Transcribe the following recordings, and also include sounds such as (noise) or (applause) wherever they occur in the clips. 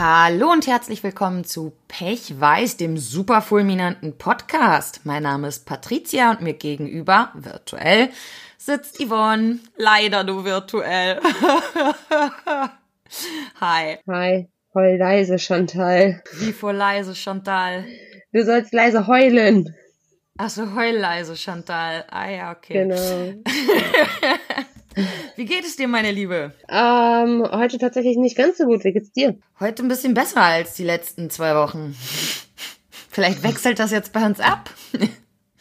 Hallo und herzlich willkommen zu Pech Weiß, dem super fulminanten Podcast. Mein Name ist Patricia und mir gegenüber, virtuell, sitzt Yvonne. Leider nur virtuell. (laughs) Hi. Hi. Heul leise, Chantal. Wie vor leise, Chantal? Du sollst leise heulen. Ach so, heul leise, Chantal. Ah ja, okay. Genau. (laughs) Wie geht es dir, meine Liebe? Ähm, heute tatsächlich nicht ganz so gut. Wie geht's dir? Heute ein bisschen besser als die letzten zwei Wochen. Vielleicht wechselt das jetzt bei uns ab.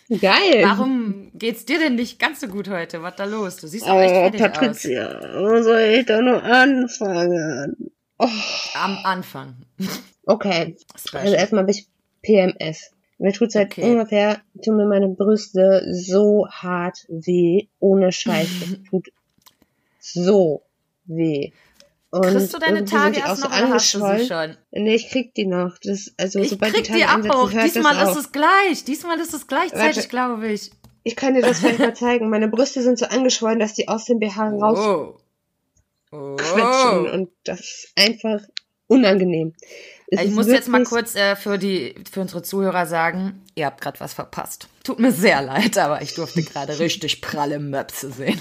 Geil. Warum geht's dir denn nicht ganz so gut heute? Was da los? Du siehst auch echt Oh, fertig Patricia, wo soll ich da nur anfangen? Oh, aus. Am Anfang. okay. Special. Also erstmal bin ich PMS. Mir tut seit Okay. ungefähr, tun mir meine Brüste so hart weh. Ohne Scheiß. es (laughs) tut so weh. Und Kriegst du deine Tage die erst auch noch so oder hast du sie angeschwollen. schon? Nee, ich krieg die noch. Das, also, Ich sobald krieg die die Tage einsetzen, auch. hört Diesmal das ist auf. es gleich. Diesmal ist es gleichzeitig, glaube ich. Ich kann dir das vielleicht mal zeigen. Meine Brüste sind so angeschwollen, dass die aus dem BH rausquetschen. Oh. Und das ist einfach unangenehm. Es Ich muss jetzt mal kurz äh, für die für unsere Zuhörer sagen, ihr habt gerade was verpasst. Tut mir sehr leid, aber ich durfte gerade (laughs) richtig pralle Möpse sehen.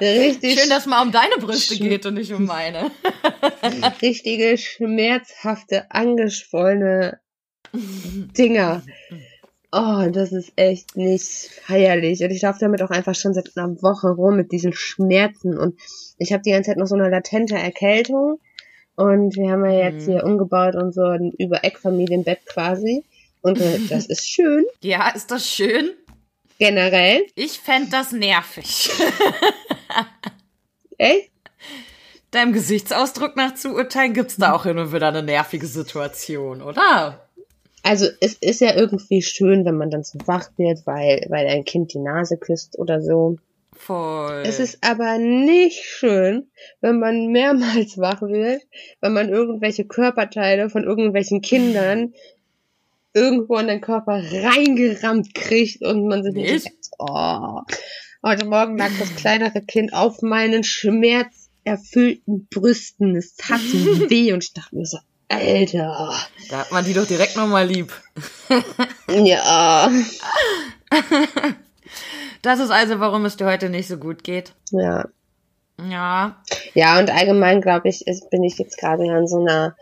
richtig, Schön, dass mal um deine Brüste geht und nicht um meine. (laughs) richtige, schmerzhafte, angeschwollene Dinger. Oh, das ist echt nicht feierlich. Und ich laufe damit auch einfach schon seit einer Woche rum mit diesen Schmerzen. Und ich habe die ganze Zeit noch so eine latente Erkältung. Und wir haben ja jetzt Mhm. hier umgebaut und so ein Über-Eck-Familienbett quasi. Und äh, (laughs) das ist schön, Ja, ist das schön? generell. Ich fänd das nervig. (laughs) Echt? Deinem Gesichtsausdruck nach zu urteilen gibt's da auch hin und wieder eine nervige Situation, oder? Also es ist ja irgendwie schön, wenn man dann so wach wird, weil, weil ein Kind die Nase küsst oder so. Voll. Es ist aber nicht schön, wenn man mehrmals wach wird, wenn man irgendwelche Körperteile von irgendwelchen Kindern irgendwo in den Körper reingerammt kriegt und man sich nicht denkt, oh. Heute Morgen lag das kleinere Kind auf meinen schmerzerfüllten Brüsten. Es tat so (laughs) weh und ich dachte mir so, Alter. Da hat man die doch direkt nochmal lieb. Ja. (laughs) Das ist also, warum es dir heute nicht so gut geht. Ja. Ja. Ja, und allgemein glaube ich, ist, bin ich jetzt gerade ja in so einer,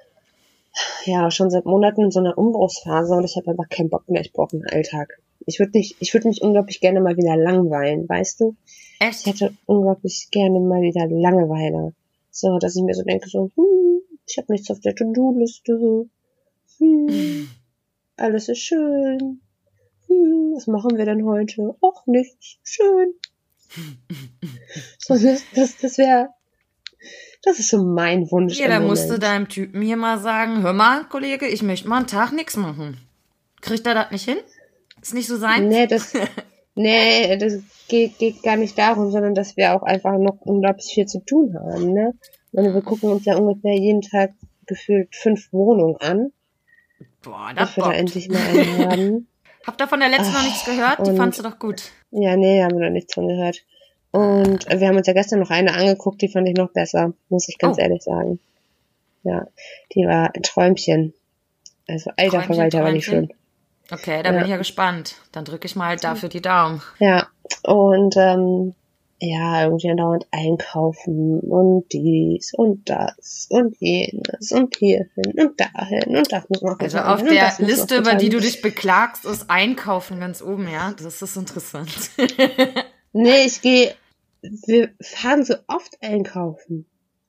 ja, schon seit Monaten in so einer Umbruchsphase und ich habe einfach keinen Bock mehr. Ich brauche einen Alltag. Ich würde nicht, ich würde mich unglaublich gerne mal wieder langweilen, weißt du? Ich Echt? hätte unglaublich gerne mal wieder Langeweile. So, dass ich mir so denke, so, hm, ich habe nichts auf der To-Do-Liste. Hm, (laughs) alles ist schön. Hm, was machen wir denn heute? Och, nichts. Schön. So, das, das, das wäre, das ist so mein Wunsch. Ja, da musst du deinem Typen hier mal sagen, hör mal, Kollege, ich möchte mal einen Tag nichts machen. Kriegt er das nicht hin? Ist nicht so sein? Nee, (laughs) das, nee, das geht, geht gar nicht darum, sondern dass wir auch einfach noch unglaublich viel zu tun haben, ne? Meine, wir gucken uns ja ungefähr jeden Tag gefühlt fünf Wohnungen an, Boah, das dass wir da endlich mal eine haben. (laughs) Habt ihr von der letzten noch nichts gehört? Die fandst du doch gut. Ja, nee, haben wir noch nichts von gehört. Und wir haben uns ja gestern noch eine angeguckt, die fand ich noch besser, muss ich ganz Oh. ehrlich sagen. Ja, die war ein Träumchen. Also, alter Träumchen, Verwalter war die Träumchen. schön. Okay, da Ja. bin ich ja gespannt. Dann drücke ich mal dafür die Daumen. Ja, und ähm, ja, irgendwie andauernd einkaufen und dies und das und jenes und hierhin und dahin und das muss noch Also auf der Liste, über die du dich beklagst, ist Einkaufen ganz oben, ja? Das ist interessant. (laughs) Nee, ich gehe, wir fahren so oft einkaufen.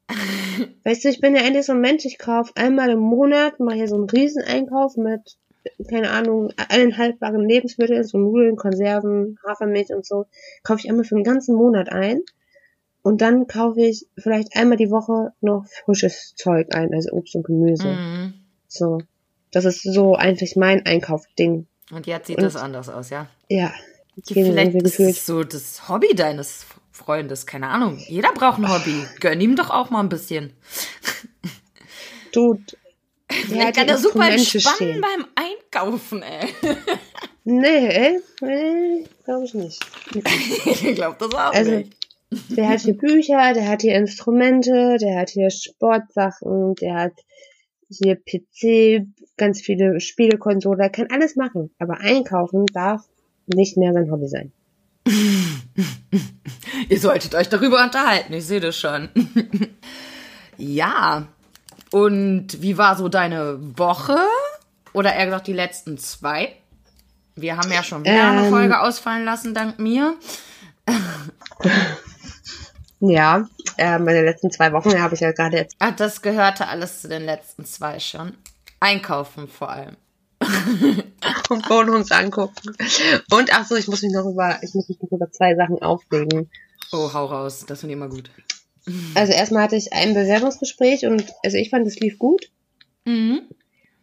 (laughs) Weißt du, ich bin ja eigentlich so ein Mensch, ich kaufe einmal im Monat, mache hier so einen Rieseneinkauf mit, keine Ahnung, allen haltbaren Lebensmitteln, so Nudeln, Konserven, Hafermilch und so, kaufe ich einmal für den ganzen Monat ein. Und dann kaufe ich vielleicht einmal die Woche noch frisches Zeug ein, also Obst und Gemüse. Mhm. So. Das ist so eigentlich mein Einkaufding. Und jetzt sieht Und- das anders aus, ja? Ja. Vielleicht ist es so das Hobby deines Freundes, keine Ahnung. Jeder braucht ein Hobby. Gönn ihm doch auch mal ein bisschen. Du, (laughs) Vielleicht die kann er super entspannen stehen. beim Einkaufen, ey. (laughs) Nee, nee glaube ich nicht. (laughs) ich glaube das auch Also, nicht. Der hat hier Bücher, der hat hier Instrumente, der hat hier Sportsachen, der hat hier PC, ganz viele Spielekonsole, er kann alles machen. Aber einkaufen darf nicht mehr sein Hobby sein. Ihr solltet euch darüber unterhalten, ich sehe das schon. ja. Und wie war so deine Woche? Oder eher gesagt die letzten zwei? Wir haben ja schon wieder ähm, eine Folge ausfallen lassen, dank mir. (laughs) Ja, äh, meine letzten zwei Wochen habe ich ja gerade jetzt. Ach, das gehörte alles zu den letzten zwei schon. Einkaufen vor allem. (laughs) und Bonus angucken. Und ach so, ich muss mich noch über, ich muss mich noch über zwei Sachen aufregen. Oh, hau raus, das finde ich immer gut. Also erstmal hatte ich ein Bewerbungsgespräch und also ich fand, es lief gut. Mhm.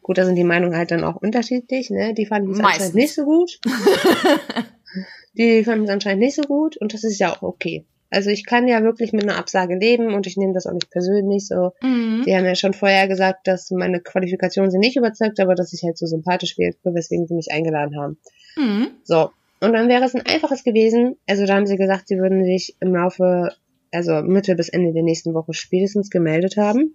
Gut, da sind die Meinungen halt dann auch unterschiedlich, ne? Die fanden es anscheinend nicht so gut. (laughs) die fanden es anscheinend nicht so gut und das ist ja auch okay. Also ich kann ja wirklich mit einer Absage leben und ich nehme das auch nicht persönlich so. Mhm. Die haben ja schon vorher gesagt, dass meine Qualifikation sie nicht überzeugt, aber dass ich halt so sympathisch wirke, weswegen sie mich eingeladen haben. Mhm. So. Und dann wäre es ein einfaches gewesen. Also da haben sie gesagt, sie würden sich im Laufe, also Mitte bis Ende der nächsten Woche spätestens gemeldet haben.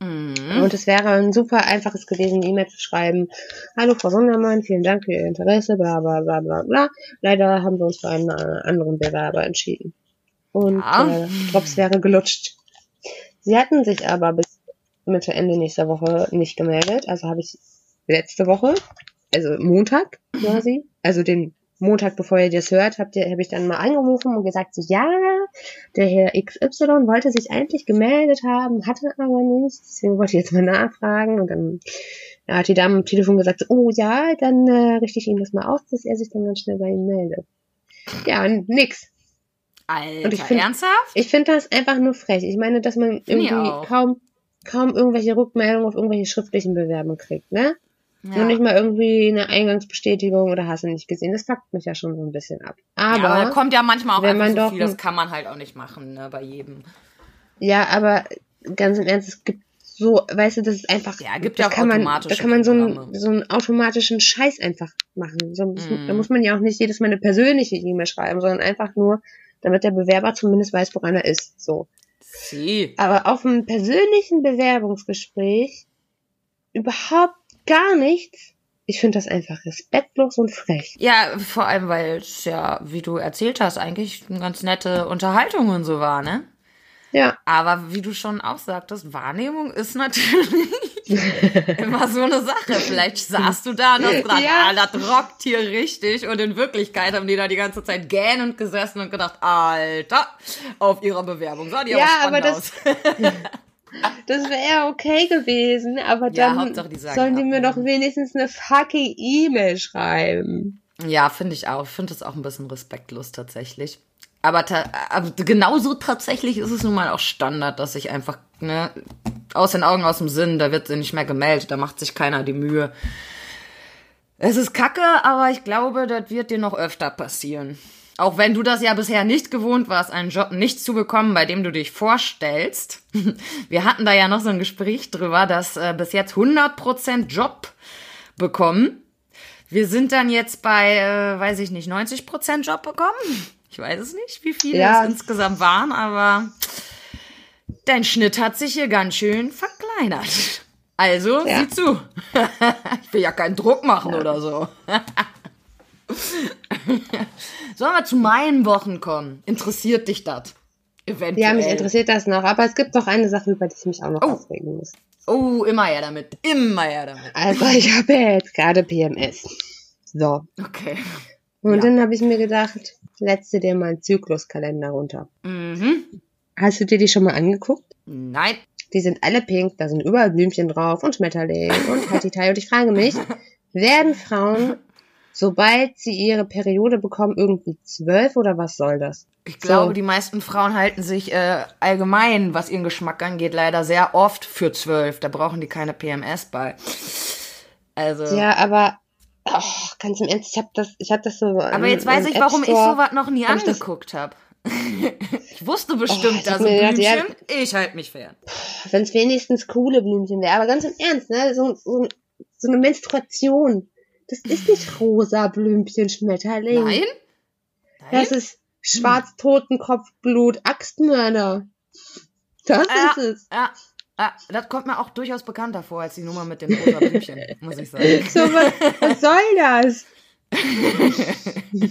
Mhm. Und es wäre ein super einfaches gewesen, eine E-Mail zu schreiben. Hallo Frau Sondermann, vielen Dank für Ihr Interesse, bla bla bla bla bla. Leider haben wir uns für einen äh, anderen Bewerber entschieden und ja. äh, Drops wäre gelutscht. Sie hatten sich aber bis Mitte, Ende nächster Woche nicht gemeldet. Also habe ich letzte Woche, also Montag quasi, also den Montag, bevor ihr das hört, habt ihr, habe ich dann mal angerufen und gesagt, so, ja, der Herr XY wollte sich eigentlich gemeldet haben, hatte aber nicht, deswegen wollte ich jetzt mal nachfragen und dann ja, hat die Dame am Telefon gesagt, oh ja, dann äh, richte ich ihm das mal aus, dass er sich dann ganz schnell bei ihm meldet. Ja, nix. Alter, und ich find, ernsthaft? Ich finde das einfach nur frech. Ich meine, dass man irgendwie kaum, kaum irgendwelche Rückmeldungen auf irgendwelche schriftlichen Bewerbungen kriegt, ne? Ja. Und nicht mal irgendwie eine Eingangsbestätigung oder hast du nicht gesehen. Das fuckt mich ja schon so ein bisschen ab. Aber, ja, aber kommt ja manchmal auch wenn man so doch viel, das kann man halt auch nicht machen, ne, bei jedem. Ja, aber ganz im Ernst, es gibt so, weißt du, das ist einfach. Ja, gibt ja auch kann man, Da kann man so einen, so einen automatischen Scheiß einfach machen. So, mm. Da muss man ja auch nicht jedes Mal eine persönliche E-Mail schreiben, sondern einfach nur, damit der Bewerber zumindest weiß, woran er ist. So. Sie. Aber auf einem persönlichen Bewerbungsgespräch überhaupt gar nichts. Ich finde das einfach respektlos und frech. Ja, vor allem, weil es ja, wie du erzählt hast, eigentlich eine ganz nette Unterhaltung und so war, ne? Ja. Aber wie du schon auch sagtest, Wahrnehmung ist natürlich (laughs) immer so eine Sache. Vielleicht saßt du da und hast gedacht, ja. ah, das rockt hier richtig. Und in Wirklichkeit haben die da die ganze Zeit gähnend gesessen und gedacht, Alter, auf ihrer Bewerbung sah die ja, aber spannend aber das, aus. (laughs) das wäre okay gewesen, aber dann ja, die sollen die mir doch wenigstens eine fucking E-Mail schreiben. Ja, finde ich auch. Ich finde das auch ein bisschen respektlos tatsächlich. Aber, aber genauso tatsächlich ist es nun mal auch Standard, dass sich einfach, ne, aus den Augen, aus dem Sinn, da wird sie nicht mehr gemeldet, da macht sich keiner die Mühe. Es ist kacke, aber ich glaube, das wird dir noch öfter passieren. Auch wenn du das ja bisher nicht gewohnt warst, einen Job nicht zu bekommen, bei dem du dich vorstellst. (laughs) Wir hatten da ja noch so ein Gespräch drüber, dass äh, bis jetzt 100% Job bekommen. Wir sind dann jetzt bei, äh, weiß ich nicht, 90% Job bekommen. Ich weiß es nicht, wie viele ja. es insgesamt waren, aber dein Schnitt hat sich hier ganz schön verkleinert. Also, ja. sieh zu. (laughs) ich will ja keinen Druck machen ja. oder so. (laughs) (laughs) Sollen wir zu meinen Wochen kommen? Interessiert dich das? Eventuell. Ja, mich interessiert das noch. Aber es gibt doch eine Sache, über die ich mich auch noch oh. aufregen muss. Oh, immer her damit. Immer her damit. Also, ich habe ja jetzt gerade PMS. So. Okay. Und ja. dann habe ich mir gedacht, letzte dir mal einen Zykluskalender runter. Mhm. Hast du dir die schon mal angeguckt? Nein. Die sind alle pink, da sind überall Blümchen drauf und Schmetterling und Hatitei. Und ich frage mich, (laughs) werden Frauen, sobald sie ihre Periode bekommen, irgendwie zwölf oder was soll das? Ich glaube, so. die meisten Frauen halten sich äh, allgemein, was ihren Geschmack angeht, leider sehr oft für zwölf. Da brauchen die keine PMS bei. Also. Ja, aber Oh, ganz im Ernst, ich habe das, ich habe das so. Aber jetzt weiß ich, warum ich sowas noch nie hab angeguckt habe. (laughs) ich wusste bestimmt, oh, dass Blümchen. Ja, ich halte mich fern. Wenn es wenigstens coole Blümchen wäre, aber ganz im Ernst, ne, so, so, so eine Menstruation. Das ist nicht rosa Blümchen Schmetterling. Nein? Nein? Das ist Schwarztotenkopfblut, Axtmörder. Das Ja, ist es. ja, ja, das kommt mir auch durchaus bekannter vor als die Nummer mit dem rosa Blümchen, (laughs) muss ich sagen. So, was, was soll das? (laughs)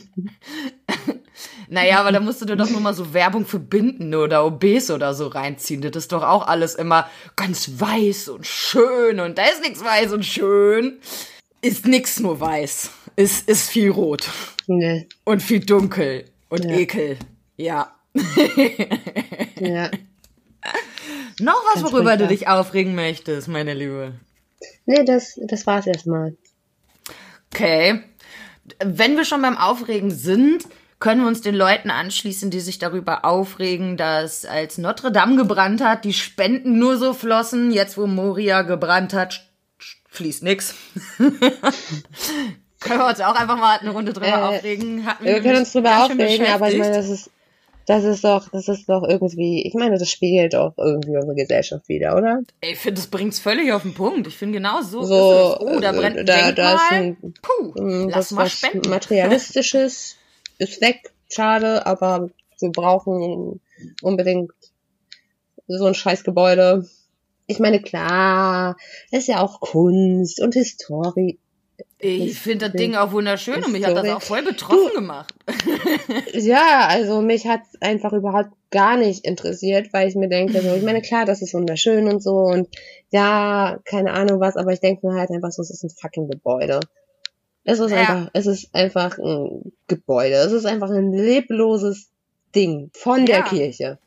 Naja, aber da musst du dir doch nur mal so Werbung für Binden oder OBs oder so reinziehen. Das ist doch auch alles immer ganz weiß und schön und da ist nichts weiß und schön. Ist nix nur weiß. Ist, ist viel rot Nee, und viel dunkel und Ja. ekel. Ja. (laughs) ja. Noch was, Ganz worüber du dich aufregen möchtest, meine Liebe. Nee, das, das war's erstmal. Okay. Wenn wir schon beim Aufregen sind, können wir uns den Leuten anschließen, die sich darüber aufregen, dass als Notre Dame gebrannt hat, die Spenden nur so flossen. Jetzt, wo Moria gebrannt hat, fließt nix. (laughs) können wir uns auch einfach mal eine Runde drüber Äh, aufregen. Hatten Wir können uns drüber aufregen, aber ich meine, das ist, das ist doch, das ist doch irgendwie, ich meine, das spiegelt doch irgendwie unsere Gesellschaft wieder, oder? Ey, Ich finde, das bringt's völlig auf den Punkt. Ich finde, genau so, So, ist es. Oh, da äh, brennt ein da- da ist ein- Puh, Mm, lass was, mal was spenden. Materialistisches (laughs) ist weg, schade, aber wir brauchen unbedingt so ein scheiß Gebäude. Ich meine, klar, es ist ja auch Kunst und Historie. Ich finde das Ding auch wunderschön und mich hat das auch voll betroffen Du- gemacht. (laughs) Ja, also mich hat einfach überhaupt gar nicht interessiert, weil ich mir denke, so, ich meine, klar, das ist wunderschön und so und ja, keine Ahnung was, aber ich denke mir halt einfach so, es ist ein fucking Gebäude. Es ist Ja. einfach, es ist einfach ein Gebäude. Es ist einfach ein lebloses Ding von der Ja. Kirche.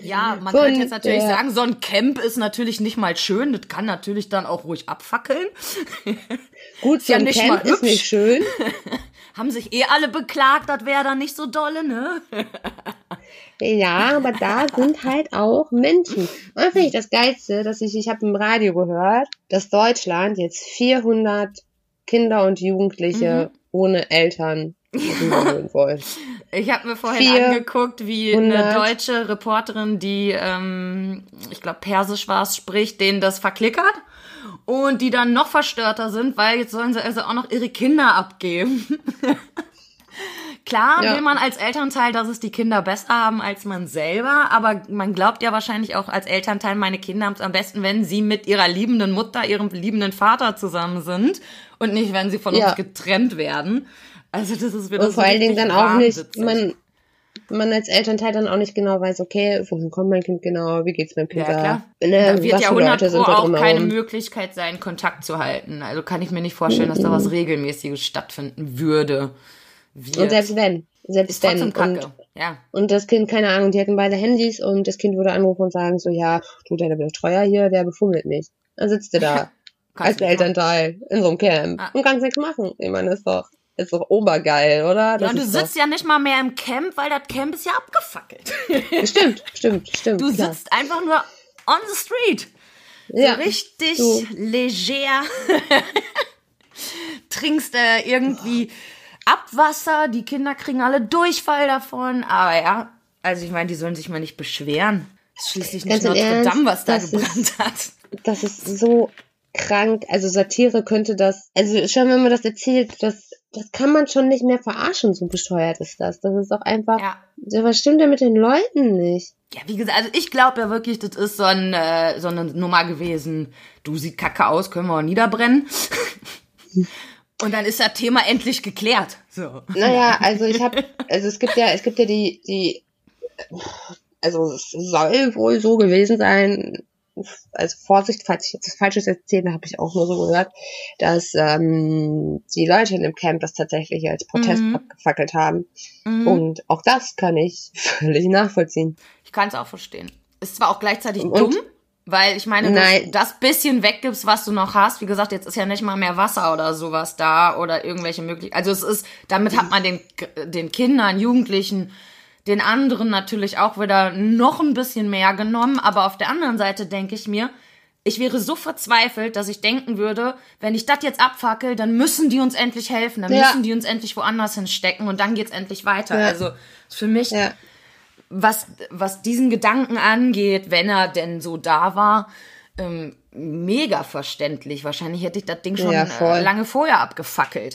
Ja, man Von könnte jetzt natürlich der- sagen, so ein Camp ist natürlich nicht mal schön. Das kann natürlich dann auch ruhig abfackeln. (laughs) Gut, so ja ein nicht Camp mal ist nicht schön. (laughs) Haben sich eh alle beklagt, das wäre dann nicht so dolle, ne? (laughs) Ja, aber da sind halt auch Menschen. Und das finde ich das Geilste, dass ich, ich habe im Radio gehört, dass Deutschland jetzt 400 Kinder und Jugendliche Mhm. ohne Eltern rüberholen wollen. Ich habe mir vorhin Vier angeguckt, wie eine hundert. deutsche Reporterin, die, ähm, ich glaube, Persisch war es, spricht, denen das verklickert. Und die dann noch verstörter sind, weil jetzt sollen sie also auch noch ihre Kinder abgeben. (laughs) Klar Ja. will man als Elternteil, dass es die Kinder besser haben als man selber, aber man glaubt ja wahrscheinlich auch als Elternteil, meine Kinder haben es am besten, wenn sie mit ihrer liebenden Mutter, ihrem liebenden Vater zusammen sind und nicht, wenn sie von Ja. uns getrennt werden. Also das ist wieder Und so vor allen Dingen dann auch nicht, man, man als Elternteil dann auch nicht genau weiß, okay, wohin kommt mein Kind genau, wie geht's meinem Ja, Kind klar. da, ne, da wird ja für 100 Leute Pro auch keine. Möglichkeit sein, Kontakt zu halten. Also kann ich mir nicht vorstellen, dass da was Regelmäßiges stattfinden würde. Wird. Und selbst wenn, selbst wenn. kacke. Und, ja. und das Kind, keine Ahnung, die hätten beide Handys und das Kind würde anrufen und sagen so, ja, du, der Betreuer hier, der befummelt mich. Dann sitzt du da. (laughs) Als Elternteil in so einem Camp Ah. und kannst nichts machen. Ich meine, ist doch, ist doch obergeil, oder? Ja, Das und du sitzt ja nicht mal mehr im Camp, weil das Camp ist ja abgefackelt. doch, (laughs) stimmt, stimmt, stimmt. Du klar. sitzt einfach nur on the street. ja, So richtig du. leger. (laughs) Trinkst äh, irgendwie Abwasser, die Kinder kriegen alle Durchfall davon. Aber ja, also ich meine, die sollen sich mal nicht beschweren. Ist schließlich nicht Notre Ernst, Dame, was da das ist- gebrannt hat. das ist so krank. Also Satire könnte das, also schon wenn man das erzählt, das, das kann man schon nicht mehr verarschen, so bescheuert ist das. Das ist doch einfach, Ja. was stimmt denn mit den Leuten nicht? Ja, wie gesagt, also ich glaube ja wirklich, das ist so, ein, äh, so eine Nummer gewesen. Du sieht kacke aus, können wir auch niederbrennen. (laughs) Und dann ist das Thema endlich geklärt. So. Naja, also ich habe, also es gibt ja, es gibt ja die, die, also es soll wohl so gewesen sein, also Vorsicht, falls ich jetzt was Falsches erzähle, habe ich auch nur so gehört, dass ähm, die Leute in dem Camp das tatsächlich als Protest Mhm. abgefackelt haben. Mhm. Und auch das kann ich (laughs) völlig nachvollziehen. Ich kann es auch verstehen. Ist zwar auch gleichzeitig Und- dumm, weil ich meine, dass Nein. du das bisschen weggibst, was du noch hast. Wie gesagt, jetzt ist ja nicht mal mehr Wasser oder sowas da oder irgendwelche Möglichkeiten. Also es ist, damit hat man den, den Kindern, Jugendlichen, den anderen natürlich auch wieder noch ein bisschen mehr genommen. Aber auf der anderen Seite denke ich mir, ich wäre so verzweifelt, dass ich denken würde, wenn ich das jetzt abfackel, dann müssen die uns endlich helfen, dann Ja. müssen die uns endlich woanders hinstecken und dann geht's endlich weiter. Ja. Also für mich Ja. was, was diesen Gedanken angeht, wenn er denn so da war, ähm, mega verständlich. Wahrscheinlich hätte ich das Ding schon äh, lange vorher abgefackelt.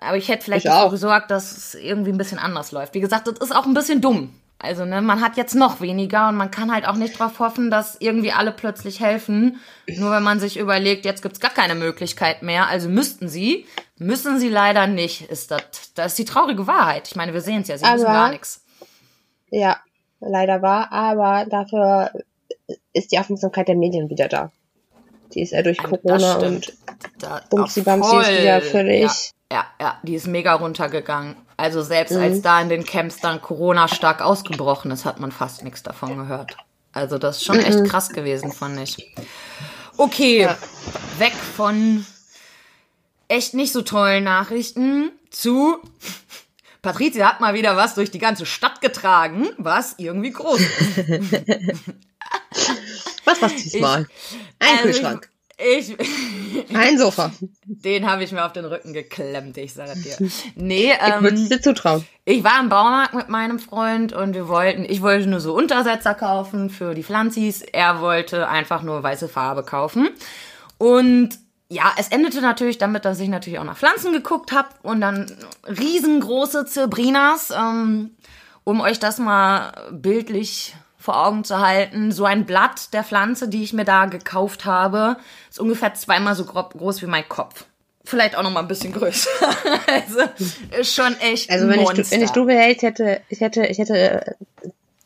Aber ich hätte vielleicht Ich auch. gesorgt, dass es irgendwie ein bisschen anders läuft. Wie gesagt, das ist auch ein bisschen dumm. Also, ne, man hat jetzt noch weniger und man kann halt auch nicht darauf hoffen, dass irgendwie alle plötzlich helfen. Nur wenn man sich überlegt, jetzt gibt's gar keine Möglichkeit mehr, also müssten sie, müssen sie leider nicht. Ist das, das ist die traurige Wahrheit. Ich meine, wir sehen es ja, sie Aber- müssen gar nichts. Ja, leider war, aber dafür ist die Aufmerksamkeit der Medien wieder da. Die ist ja durch Corona und Da, Bumsi Bamsi ist wieder völlig- Ja, ja, ja, die ist mega runtergegangen. Also selbst Mhm. als da in den Camps dann Corona stark ausgebrochen ist, hat man fast nichts davon gehört. Also das ist schon echt krass gewesen, fand ich. Okay, Mhm. Ja. weg von echt nicht so tollen Nachrichten zu Patricia hat mal wieder was durch die ganze Stadt getragen, was irgendwie groß ist. (laughs) was war's diesmal? Ein Also Kühlschrank, Ich, ein (laughs) Sofa. Den habe ich mir auf den Rücken geklemmt, ich sage dir. (laughs) Nee, Ich würde es ähm, dir zutrauen. ich war im Baumarkt mit meinem Freund und wir wollten, ich wollte nur so Untersetzer kaufen für die Pflanzis. Er wollte einfach nur weiße Farbe kaufen. Und ja, es endete natürlich damit, dass ich natürlich auch nach Pflanzen geguckt habe und dann riesengroße Zebrinas, ähm, um euch das mal bildlich vor Augen zu halten. So ein Blatt der Pflanze, die ich mir da gekauft habe, ist ungefähr zweimal so groß wie mein Kopf. Vielleicht auch noch mal ein bisschen größer. (laughs) also ist schon echt Also wenn ich, Monster. du- wenn ich du ich hätte, ich hätte, ich hätte, äh,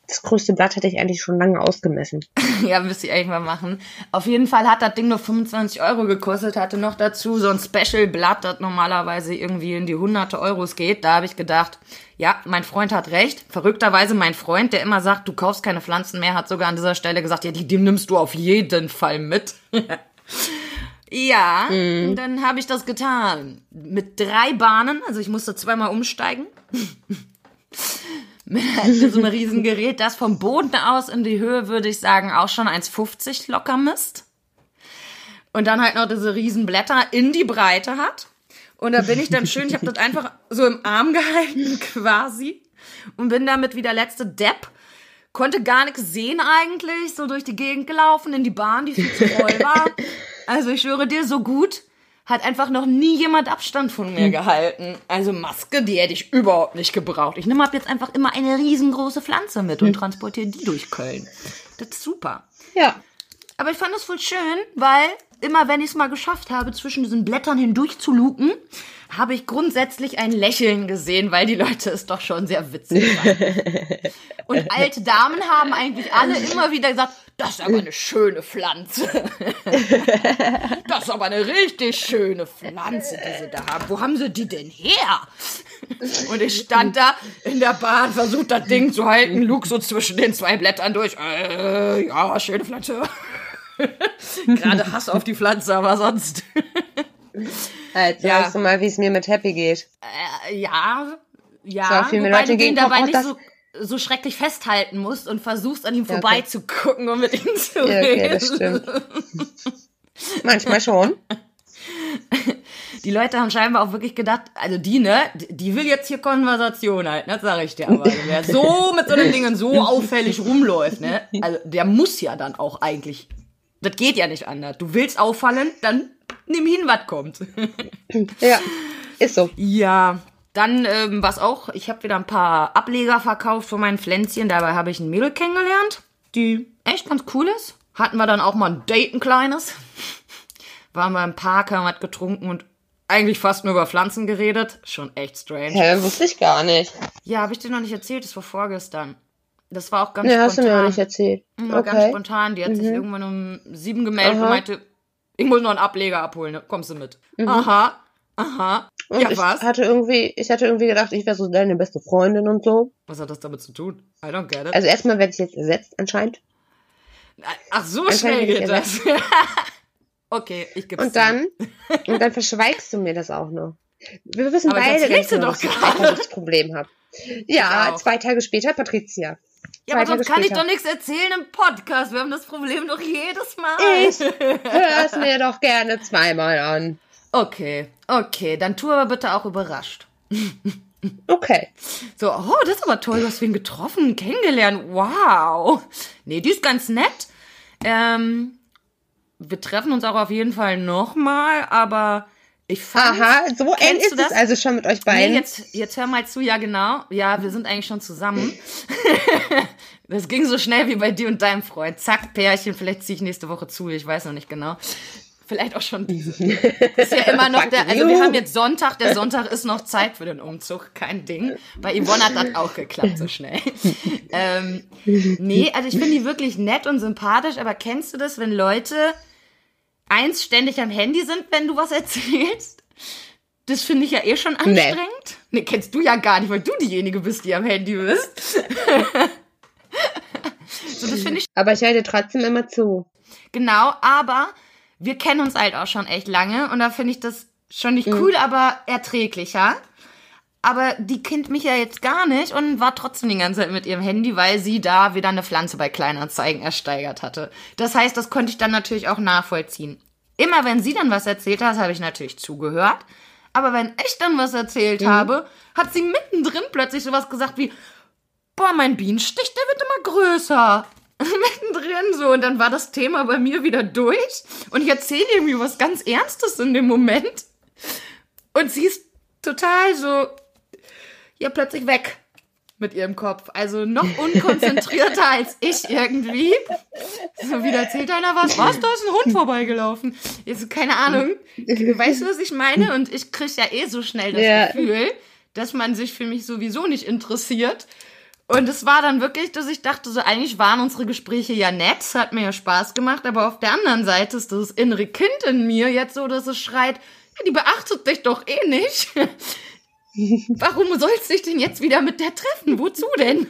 das größte Blatt hätte ich eigentlich schon lange ausgemessen. (laughs) Ja, müsste ich eigentlich mal machen. Auf jeden Fall hat das Ding nur 25 Euro gekostet, hatte noch dazu so ein Special-Blatt, das normalerweise irgendwie in die hunderte Euros geht. Da habe ich gedacht, ja, mein Freund hat recht. Verrückterweise mein Freund, der immer sagt, du kaufst keine Pflanzen mehr, hat sogar an dieser Stelle gesagt, ja, die, die nimmst du auf jeden Fall mit. (laughs) ja, und dann habe ich das getan. Mit drei Bahnen, also ich musste zweimal umsteigen. (laughs) mit so einem riesen Gerät, das vom Boden aus in die Höhe, würde ich sagen, auch schon 1,50 locker misst. Und dann halt noch diese riesen Blätter in die Breite hat. Und da bin ich dann schön, ich habe das einfach so im Arm gehalten (laughs) quasi und bin damit wie der letzte Depp. Konnte gar nichts sehen eigentlich, so durch die Gegend gelaufen, in die Bahn, die viel zu voll war. (laughs) Also ich schwöre dir, so gut hat einfach noch nie jemand Abstand von mir gehalten. Also Maske, die hätte ich überhaupt nicht gebraucht. Ich nehme ab jetzt einfach immer eine riesengroße Pflanze mit und transportiere die durch Köln. Das ist super. Ja. Aber ich fand es voll schön, weil immer wenn ich es mal geschafft habe, zwischen diesen Blättern hindurch zu luken, habe ich grundsätzlich ein Lächeln gesehen, weil die Leute es doch schon sehr witzig fanden. (laughs) Und alte Damen haben eigentlich alle (laughs) immer wieder gesagt, das ist aber eine schöne Pflanze. (laughs) Das ist aber eine richtig schöne Pflanze, die sie da haben. Wo haben sie die denn her? Und ich stand da in der Bahn, versucht das Ding zu halten, lug so zwischen den zwei Blättern durch. Äh, ja, schöne Pflanze. (laughs) Gerade Hass auf die Pflanze, aber sonst. Jetzt Ja. weißt du mal, wie es mir mit Happy geht. Äh, ja, ja. So, wobei Leute du den gehen, dabei nicht so, so schrecklich festhalten musst und versuchst an ihm Ja, okay. vorbei zu gucken und mit ihm zu Ja, reden. okay, das stimmt. Manchmal schon. Die Leute haben scheinbar auch wirklich gedacht, also die, ne, die will jetzt hier Konversation halten, das sage ich dir aber. Wer so mit so einem Ding so auffällig rumläuft, ne, also der muss ja dann auch eigentlich, das geht ja nicht anders. Du willst auffallen, dann nimm hin, was kommt. Ja. Ist so. Ja, dann, ähm, was auch, ich habe wieder ein paar Ableger verkauft von meinen Pflänzchen. Dabei habe ich ein Mädel kennengelernt, die echt ganz cool ist. Hatten wir dann auch mal ein Date, ein kleines. Waren wir im Park, haben was getrunken und eigentlich fast nur über Pflanzen geredet. Schon echt strange. Hä, wusste ich gar nicht. Ja, habe ich dir noch nicht erzählt, das war vorgestern. Das war auch ganz Nee, hast du spontan. mir auch nicht erzählt. War ganz Okay. Mhm. spontan. Die hat sich irgendwann um sieben gemeldet und Aha. meinte, ich muss noch einen Ableger abholen, ne? kommst du mit? Aha, aha. Mhm. Und ja, ich was? hatte irgendwie, ich hatte irgendwie gedacht, ich wäre so deine beste Freundin und so. Was hat das damit zu tun? I don't get it. Also erstmal werde ich jetzt ersetzt anscheinend. Ach, so schnell geht das. (laughs) okay, ich geb's Und dann, (laughs) und dann verschweigst du mir das auch noch. Wir wissen Aber beide, dass du ich ein. Eifersuchtsproblem habe. Ja, zwei Tage später Patricia. Ja, aber sonst kann ich doch nichts erzählen im Podcast. Wir haben das Problem doch jedes Mal. Ich (laughs) hör es mir doch gerne zweimal an. Okay, okay, dann tu aber bitte auch überrascht. (laughs) Okay. So, oh, das ist aber toll, du hast wen getroffen, kennengelernt, wow. Nee, die ist ganz nett. Ähm, wir treffen uns auch auf jeden Fall nochmal, aber Ich fand, Aha, so eng ist das? es also schon mit euch beiden. Nee, jetzt, jetzt hör mal zu, ja genau. Ja, wir sind eigentlich schon zusammen. (laughs) das ging so schnell wie bei dir und deinem Freund. Zack, Pärchen, vielleicht ziehe ich nächste Woche zu, ich weiß noch nicht genau. Vielleicht auch schon diese. (laughs) Ist ja immer noch der, also wir haben jetzt Sonntag, der Sonntag ist noch Zeit für den Umzug, kein Ding. Bei Yvonne hat das auch geklappt so schnell. (laughs) ähm, nee, also ich finde die wirklich nett und sympathisch, aber kennst du das, wenn Leute eins ständig am Handy sind, wenn du was erzählst? Das finde ich ja eh schon anstrengend. Nee. kennst du ja gar nicht, weil du diejenige bist, die am Handy bist. (laughs) so, das ich Aber ich dir trotzdem immer zu. Genau, aber wir kennen uns halt auch schon echt lange und da finde ich das schon nicht cool, aber erträglicher. Aber die kennt mich ja jetzt gar nicht und war trotzdem die ganze Zeit mit ihrem Handy, weil sie da wieder eine Pflanze bei Kleinanzeigen ersteigert hatte. Das heißt, das konnte ich dann natürlich auch nachvollziehen. Immer wenn sie dann was erzählt hat, habe ich natürlich zugehört. Aber wenn ich dann was erzählt habe, hat sie mittendrin plötzlich sowas gesagt wie, boah, mein Bienenstich, der wird immer größer. (laughs) mittendrin so und dann war das Thema bei mir wieder durch und ich erzähle irgendwie was ganz Ernstes in dem Moment und sie ist total so ja plötzlich weg mit ihrem Kopf, also noch unkonzentrierter als ich irgendwie. So wieder erzählt einer was, was, da ist ein Hund vorbeigelaufen. Jetzt keine Ahnung. Weißt du, was ich meine? Und ich krieg ja eh so schnell das Ja. Gefühl, dass man sich für mich sowieso nicht interessiert. Und es war dann wirklich, dass ich dachte, so eigentlich waren unsere Gespräche ja nett, es hat mir ja Spaß gemacht, aber auf der anderen Seite ist das innere Kind in mir jetzt so, dass es schreit, ja, die beachtet dich doch eh nicht. Warum sollst du dich denn jetzt wieder mit der treffen? Wozu denn?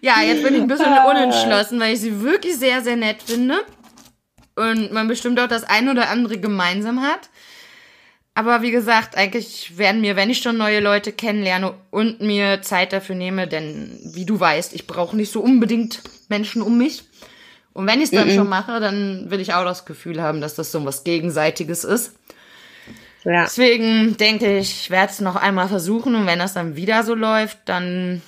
ja, jetzt bin ich ein bisschen unentschlossen, weil ich sie wirklich sehr, sehr nett finde. Und man bestimmt auch das ein oder andere gemeinsam hat. Aber wie gesagt, eigentlich werden mir, wenn ich schon neue Leute kennenlerne und mir Zeit dafür nehme, denn wie du weißt, ich brauche nicht so unbedingt Menschen um mich. Und wenn ich es dann schon mache, dann will ich auch das Gefühl haben, dass das so was Gegenseitiges ist. Ja. Deswegen denke ich, ich werde es noch einmal versuchen und wenn das dann wieder so läuft, dann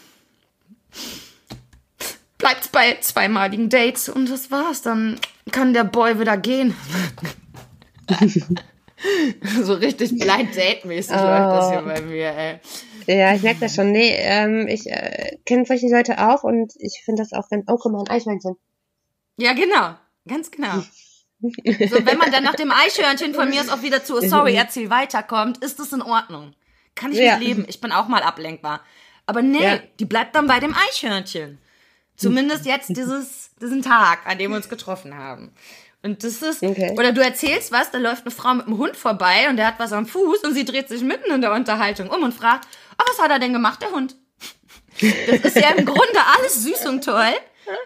bleibt es bei zweimaligen Dates und das war's. Dann kann der Boy wieder gehen. (laughs) so richtig blind date-mäßig läuft das hier bei mir, ey. Ja, ich merke das schon. Nee, ähm, ich äh, kenne solche Leute auch und ich finde das auch, wenn, oh, guck mal, ein Eichhörnchen. Ja, genau. Ganz genau. (laughs) So, wenn man dann nach dem Eichhörnchen von mir aus auch wieder zu (laughs) Sorry, erzähl weiterkommt, ist das in Ordnung. Kann ich Ja. mit leben. Ich bin auch mal ablenkbar. Aber nee, Ja. die bleibt dann bei dem Eichhörnchen. Zumindest (laughs) jetzt dieses, diesen Tag, an dem wir uns getroffen haben. Und das ist, Okay. oder du erzählst was, da läuft eine Frau mit einem Hund vorbei und der hat was am Fuß und sie dreht sich mitten in der Unterhaltung um und fragt, oh, was hat er denn gemacht, der Hund? (laughs) Das ist ja im Grunde alles süß und toll,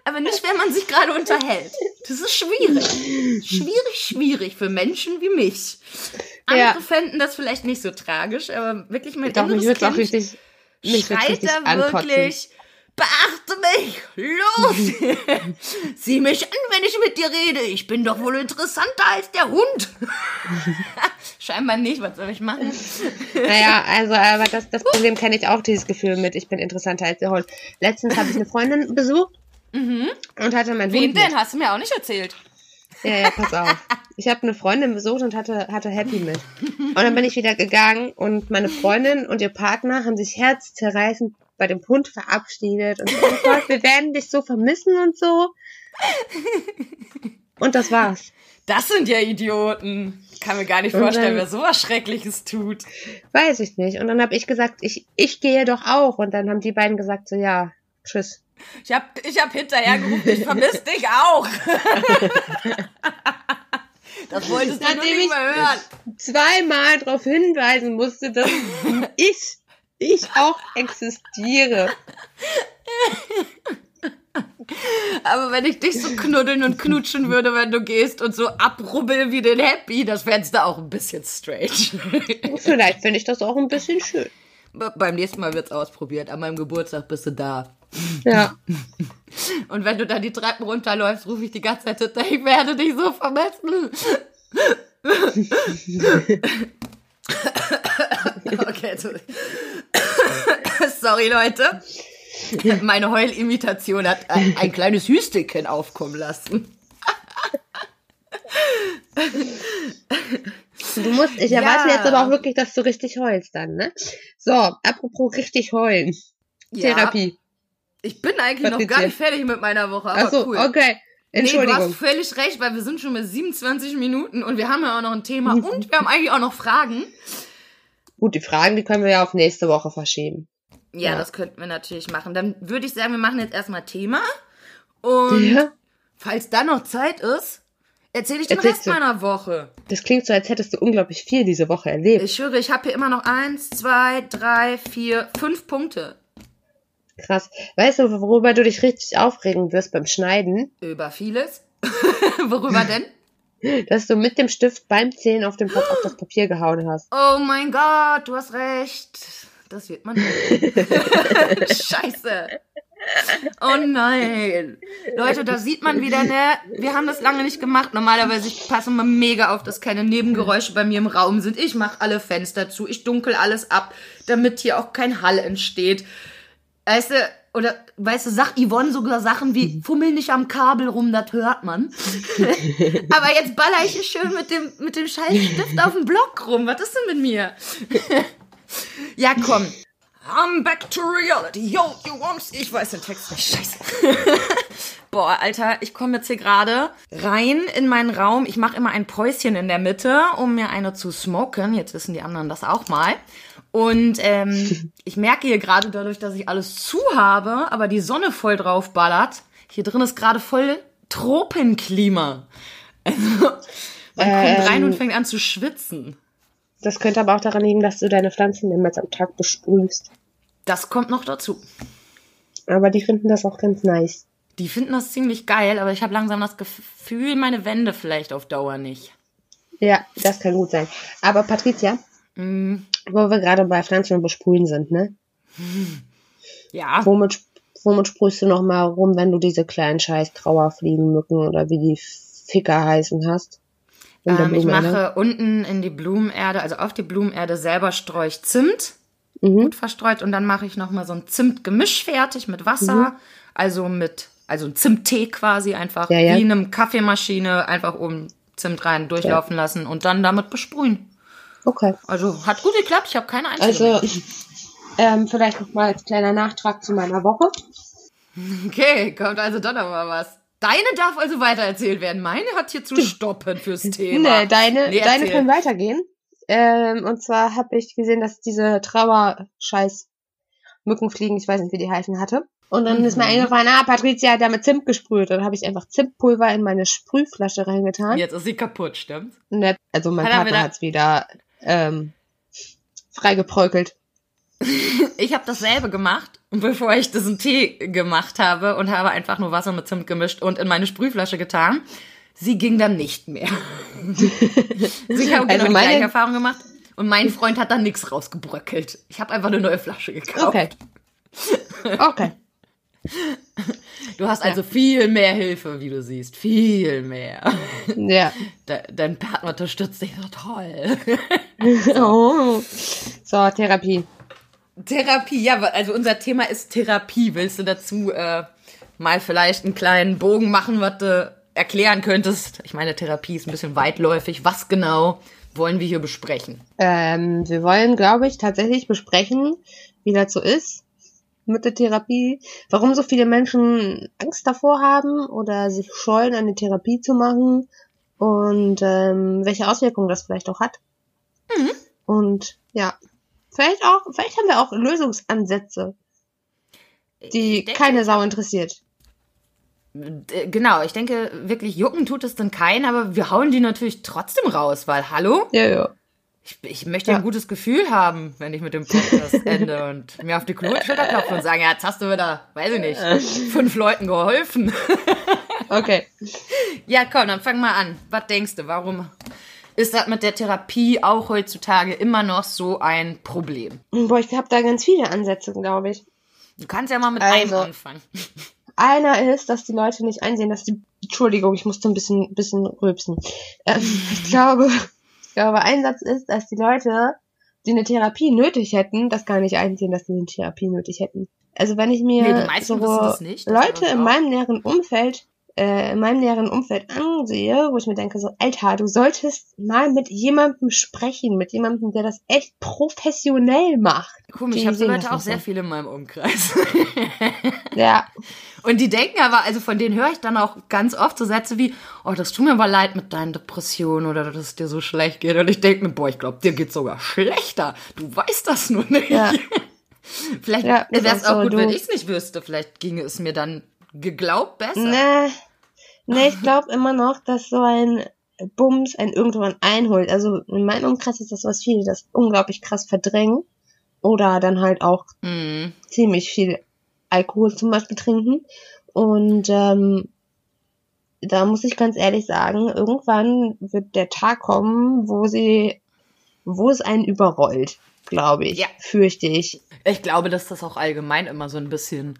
aber nicht, wenn man sich gerade unterhält. Das ist schwierig. Schwierig, schwierig für Menschen wie mich. Andere Ja. fänden das vielleicht nicht so tragisch, aber wirklich mein Doch, mich inneres auch Kind richtig, mich schreit da ankotzen. wirklich, beachte mich, los! (laughs) Sieh mich an, wenn ich mit dir rede. Ich bin doch wohl interessanter als der Hund. (laughs) Scheinbar nicht, was soll ich machen? Naja, also, aber das, das Problem kenne ich auch, dieses Gefühl mit, ich bin interessanter als der Hund. Letztens habe ich eine Freundin besucht und hatte mein Mhm. Wen Hund mit. denn? Hast du mir auch nicht erzählt. Ja, ja, pass auf. (laughs) Ich habe eine Freundin besucht und hatte, hatte Happy mit. Und dann bin ich wieder gegangen und meine Freundin und ihr Partner haben sich herzzerreißend bei dem Hund verabschiedet und oh Gott, wir werden dich so vermissen und so. Und das war's. Das sind ja Idioten. Kann mir gar nicht vorstellen, dann- wer sowas Schreckliches tut. Weiß ich nicht. Und dann habe ich gesagt, ich, ich gehe doch auch. Und dann haben die beiden gesagt, so ja, tschüss. Ich hab, ich hab hinterher gerufen, ich vermisse (laughs) dich auch. (laughs) Das wolltest du Nachdem nicht ich- mehr hören. Zweimal darauf hinweisen musste, dass ich, ich auch existiere. Aber wenn ich dich so knuddeln und knutschen würde, wenn du gehst und so abrubbel wie den Happy, das fändest du auch ein bisschen strange. Vielleicht finde ich das auch ein bisschen schön. Beim nächsten Mal wird's ausprobiert. An meinem Geburtstag bist du da. Ja. (laughs) Und wenn du da die Treppen runterläufst, rufe ich die ganze Zeit hinter, ich werde dich so vermessen. (laughs) okay, so. (laughs) sorry Leute. Meine Heulimitation hat ein, ein kleines Hüsteken aufkommen lassen. Du musst, ich Ja. erwarte jetzt aber auch wirklich, dass du richtig heulst dann, ne? So, apropos richtig heulen. Ja, Therapie. Ich bin eigentlich noch gar nicht fertig mit meiner Woche, aber Achso, cool. okay. Nee, du Entschuldigung. hast völlig recht, weil wir sind schon bei 27 Minuten und wir haben ja auch noch ein Thema Mhm. und wir haben eigentlich auch noch Fragen. Gut, die Fragen, die können wir ja auf nächste Woche verschieben. Ja, Ja. das könnten wir natürlich machen. Dann würde ich sagen, wir machen jetzt erstmal Thema. Und Ja? falls da noch Zeit ist, erzähle ich den Erzählst Rest du. meiner Woche. Das klingt so, als hättest du unglaublich viel diese Woche erlebt. Ich schwöre, ich habe hier immer noch eins, zwei, drei, vier, fünf Punkte. Krass. Weißt du, worüber du dich richtig aufregen wirst beim Schneiden? Über vieles. (laughs) Worüber denn? (laughs) Dass du mit dem Stift beim Zählen auf, dem, auf das Papier gehauen hast. Oh mein Gott, du hast recht. Das wird man. (laughs) Scheiße. Oh nein. Leute, da sieht man wieder, ne? Wir haben das lange nicht gemacht. Normalerweise, ich passe immer mega auf, dass keine Nebengeräusche bei mir im Raum sind. Ich mache alle Fenster zu, ich dunkel alles ab, damit hier auch kein Hall entsteht. Weißt du, oder, weißt du, sagt Yvonne sogar Sachen wie, fummel nicht am Kabel rum, das hört man. (laughs) Aber jetzt baller ich hier schön mit dem, mit dem scheiß Stift auf dem Block rum. Was ist denn mit mir? ja, komm. I'm back to reality. Yo, you want... Ich weiß den Text nicht. Scheiße. (laughs) Boah, Alter, ich komme jetzt hier gerade rein in meinen Raum. Ich mache immer ein Päuschen in der Mitte, um mir eine zu smoken. Jetzt wissen die anderen das auch mal. Und ähm, (laughs) ich merke hier gerade dadurch, dass ich alles zu habe, aber die Sonne voll drauf ballert. Hier drin ist gerade voll Tropenklima. (laughs) Also, man kommt rein Ähm. und fängt an zu schwitzen. Das könnte aber auch daran liegen, dass du deine Pflanzen mehrmals am Tag besprühst. Das kommt noch dazu. Aber die finden das auch ganz nice. Die finden das ziemlich geil, aber ich habe langsam das Gefühl, meine Wände vielleicht auf Dauer nicht. Ja, das kann gut sein. Aber Patricia, Mm, wo wir gerade bei Pflanzen und Besprühen sind, ne? (laughs) ja, Womit, womit sprühst du noch mal rum, wenn du diese kleinen scheiß Trauerfliegenmücken oder wie die Ficker heißen hast? In der ähm, ich Blumenerde? mache unten in die Blumenerde, also auf die Blumenerde selber streue ich Zimt, Mhm. gut verstreut, und dann mache ich noch mal so ein Zimtgemisch fertig mit Wasser, Mhm. also mit, also ein Zimttee quasi einfach, Ja, ja. wie in einem Kaffeemaschine, einfach oben Zimt rein durchlaufen lassen und dann damit besprühen. Okay. Also hat gut geklappt, ich habe keine einzige Also, (laughs) ähm, vielleicht noch mal als kleiner Nachtrag zu meiner Woche. (laughs) Okay, kommt also doch noch mal was. Deine darf also weitererzählt werden. Meine hat hier zu stoppen fürs Thema. Nee, deine, Nee, deine können weitergehen. Ähm, und zwar habe ich gesehen, dass diese Trauerscheiß Mückenfliegen, ich weiß nicht, wie die heißen, hatte. Und dann ist mir Mhm. eingefallen, ah, Patricia hat ja mit Zimt gesprüht. Dann habe ich einfach Zimtpulver in meine Sprühflasche reingetan. Jetzt ist sie kaputt, stimmt? Und also mein Hat er Partner wieder- hat's wieder ähm, freigeprökelt. (laughs) Ich habe dasselbe gemacht, bevor ich diesen Tee gemacht habe und habe einfach nur Wasser mit Zimt gemischt und in meine Sprühflasche getan. Sie ging dann nicht mehr. (laughs) ich habe genau Also die meine- gleiche Erfahrung gemacht. Und mein Freund hat da nichts rausgebröckelt. Ich habe einfach eine neue Flasche gekauft. Okay. Okay. (laughs) Du hast also viel mehr Hilfe, wie du siehst. Viel mehr. Ja. (laughs) De dein Partner unterstützt dich so toll. Oh. So, Therapie. Therapie, ja, also unser Thema ist Therapie. Willst du dazu äh, mal vielleicht einen kleinen Bogen machen, was du erklären könntest? Ich meine, Therapie ist ein bisschen weitläufig. Was genau wollen wir hier besprechen? Ähm, wir wollen, glaube ich, tatsächlich besprechen, wie das so ist mit der Therapie, warum so viele Menschen Angst davor haben oder sich scheuen, eine Therapie zu machen und ähm, welche Auswirkungen das vielleicht auch hat. Mhm. Und ja, vielleicht auch, vielleicht haben wir auch Lösungsansätze, die denke- keine Sau interessiert. Genau, ich denke, wirklich jucken tut es dann keinen, aber wir hauen die natürlich trotzdem raus, weil, hallo? Ja, ja. Ich, ich möchte Ja. ein gutes Gefühl haben, wenn ich mit dem Podcast (laughs) ende und mir auf die Schulter klopfen und sagen, ja, jetzt hast du wieder, weiß ich nicht, (laughs) fünf Leuten geholfen. Okay. (laughs) Ja, komm, dann fang mal an. Was denkst du, warum ist das mit der Therapie auch heutzutage immer noch so ein Problem? Boah, ich habe da ganz viele Ansätze, glaube ich. Du kannst ja mal mit Also. einem anfangen. Einer ist, dass die Leute nicht einsehen, dass die. Entschuldigung, ich musste ein bisschen, bisschen rülpsen. Ähm, ich glaube, ich glaube, ein Satz ist, dass die Leute, die eine Therapie nötig hätten, das gar nicht einsehen, dass sie eine Therapie nötig hätten. Also wenn ich mir Nee, die meisten so Leute in meinem näheren Umfeld äh, in meinem näheren Umfeld ansehe, wo ich mir denke, so, Alter, du solltest mal mit jemandem sprechen, mit jemandem, der das echt professionell macht. Komisch, ich habe so Leute auch sehr viele in meinem Umkreis. ja. (laughs) Und die denken aber, also von denen höre ich dann auch ganz oft so Sätze wie, oh, das tut mir aber leid mit deinen Depressionen oder dass es dir so schlecht geht. Und ich denke mir, boah, ich glaube, dir geht sogar schlechter. Du weißt das nur nicht. Ja. (laughs) Vielleicht ja, wäre es auch so, gut, wenn ich es nicht wüsste. Vielleicht ginge es mir dann geglaubt besser. Nee, nee ich glaube immer noch, dass so ein Bums einen irgendwann einholt. Also in meinem Umkreis ist das was viele, das unglaublich krass verdrängen. Oder dann halt auch mm. ziemlich viel Alkohol zum Beispiel trinken. Und ähm, da muss ich ganz ehrlich sagen, irgendwann wird der Tag kommen, wo sie, wo es einen überrollt, glaube ich. Ja. Fürchte ich. Ich glaube, dass das auch allgemein immer so ein bisschen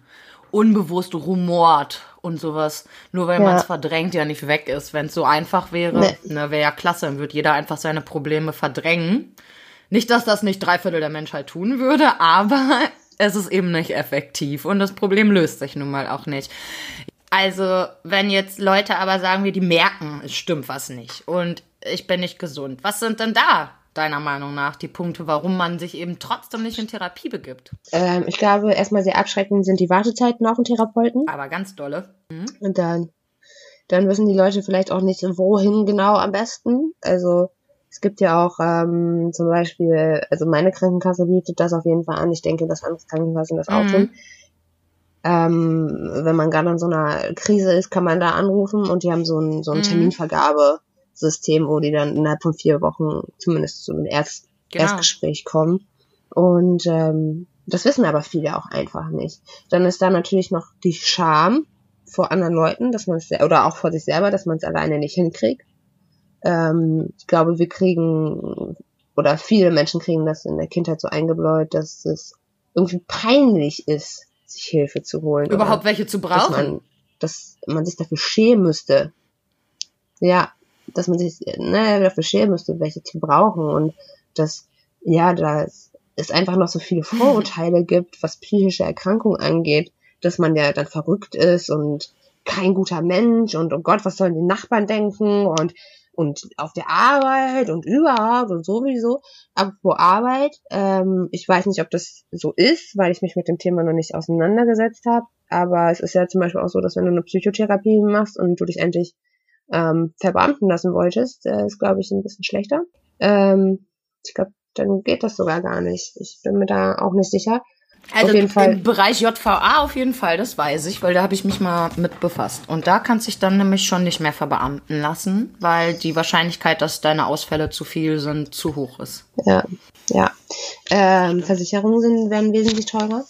unbewusst rumort und sowas. Nur weil ja. man es verdrängt, ja nicht weg ist. Wenn es so einfach wäre, nee. ne, wäre ja klasse, dann würde jeder einfach seine Probleme verdrängen. Nicht, dass das nicht drei Viertel der Menschheit tun würde, (laughs) aber es ist eben nicht effektiv und das Problem löst sich nun mal auch nicht. Also, wenn jetzt Leute aber sagen wir, die merken, es stimmt was nicht und ich bin nicht gesund, was sind denn da deiner Meinung nach die Punkte, warum man sich eben trotzdem nicht in Therapie begibt? Ähm, ich glaube, erstmal sehr abschreckend sind die Wartezeiten auf den Therapeuten. Aber ganz dolle. Mhm. Und dann, dann wissen die Leute vielleicht auch nicht, wohin genau am besten. Also es gibt ja auch ähm, zum Beispiel, also meine Krankenkasse bietet das auf jeden Fall an. Ich denke, dass andere Krankenkassen das auch mhm. tun. Ähm, wenn man gerade in so einer Krise ist, kann man da anrufen und die haben so ein, so ein mhm. Terminvergabesystem, wo die dann innerhalb von vier Wochen zumindest zu einem Erst genau. Erstgespräch kommen. Und ähm, das wissen aber viele auch einfach nicht. Dann ist da natürlich noch die Scham vor anderen Leuten, dass man es oder auch vor sich selber, dass man es alleine nicht hinkriegt. Ähm, ich glaube, wir kriegen, oder viele Menschen kriegen das in der Kindheit so eingebläut, dass es irgendwie peinlich ist, sich Hilfe zu holen. Überhaupt welche zu brauchen? Dass man, dass man sich dafür schämen müsste. Ja, dass man sich ne, dafür schämen müsste, welche zu brauchen. Und dass, ja, da es einfach noch so viele Vorurteile (laughs) gibt, was psychische Erkrankungen angeht, dass man ja dann verrückt ist und kein guter Mensch und oh Gott, was sollen die Nachbarn denken und und auf der Arbeit und überhaupt und sowieso. Apropos Arbeit, ähm, ich weiß nicht, ob das so ist, weil ich mich mit dem Thema noch nicht auseinandergesetzt habe. Aber es ist ja zum Beispiel auch so, dass wenn du eine Psychotherapie machst und du dich endlich ähm, verbeamten lassen wolltest, äh, ist, glaube ich, ein bisschen schlechter. Ähm, ich glaube, dann geht das sogar gar nicht. Ich bin mir da auch nicht sicher. Also im Bereich JVA auf jeden Fall, das weiß ich, weil da habe ich mich mal mit befasst. Und da kannst du dich dann nämlich schon nicht mehr verbeamten lassen, weil die Wahrscheinlichkeit, dass deine Ausfälle zu viel sind, zu hoch ist. Ja, ja. Ähm, Versicherungen sind, werden wesentlich teurer.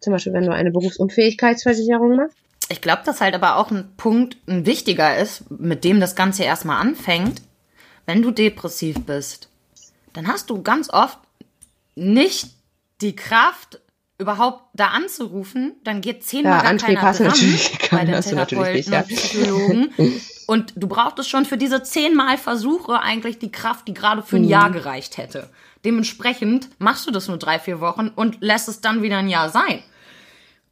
Zum Beispiel, wenn du eine Berufsunfähigkeitsversicherung machst. Ich glaube, dass halt aber auch ein Punkt ein wichtiger ist, mit dem das Ganze erstmal anfängt. Wenn du depressiv bist, dann hast du ganz oft nicht die Kraft, überhaupt da anzurufen, dann geht zehnmal ja, gar keiner dran natürlich bei den Therapeuten nicht, ja. und Psychologen. (laughs) und du brauchtest schon für diese zehnmal Versuche eigentlich die Kraft, die gerade für ein mhm. Jahr gereicht hätte. Dementsprechend machst du das nur drei, vier Wochen und lässt es dann wieder ein Jahr sein.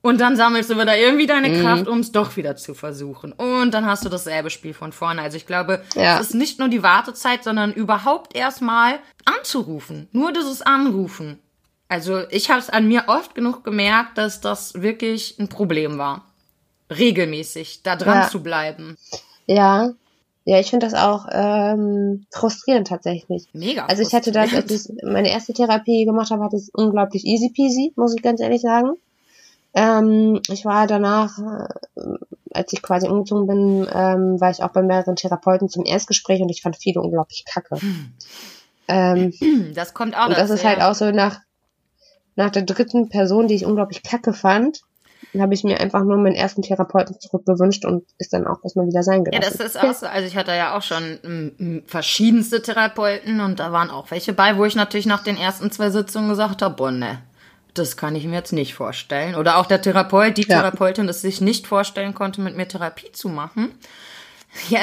Und dann sammelst du wieder irgendwie deine mhm. Kraft, um es doch wieder zu versuchen. Und dann hast du dasselbe Spiel von vorne. Also ich glaube, ja. es ist nicht nur die Wartezeit, sondern überhaupt erstmal anzurufen. Nur dieses Anrufen. Also ich habe es an mir oft genug gemerkt, dass das wirklich ein Problem war. Regelmäßig da dran ja. zu bleiben. Ja, ja, ich finde das auch ähm, frustrierend tatsächlich. Mega. Also ich hatte das, als ich meine erste Therapie gemacht habe, hatte ich unglaublich easy peasy, muss ich ganz ehrlich sagen. Ähm, ich war danach, äh, als ich quasi umgezogen bin, ähm, war ich auch bei mehreren Therapeuten zum Erstgespräch und ich fand viele unglaublich kacke. Hm. Ähm, (clears throat) das kommt auch. Und das ist halt auch so nach nach der dritten Person, die ich unglaublich kacke fand, habe ich mir einfach nur meinen ersten Therapeuten zurückgewünscht und ist dann auch erstmal wieder sein gelassen. Ja, das ist auch so. Also ich hatte ja auch schon m, m, verschiedenste Therapeuten und da waren auch welche bei, wo ich natürlich nach den ersten zwei Sitzungen gesagt habe, boah, ne, das kann ich mir jetzt nicht vorstellen. Oder auch der Therapeut, die ja. Therapeutin, das sich nicht vorstellen konnte, mit mir Therapie zu machen. Ja,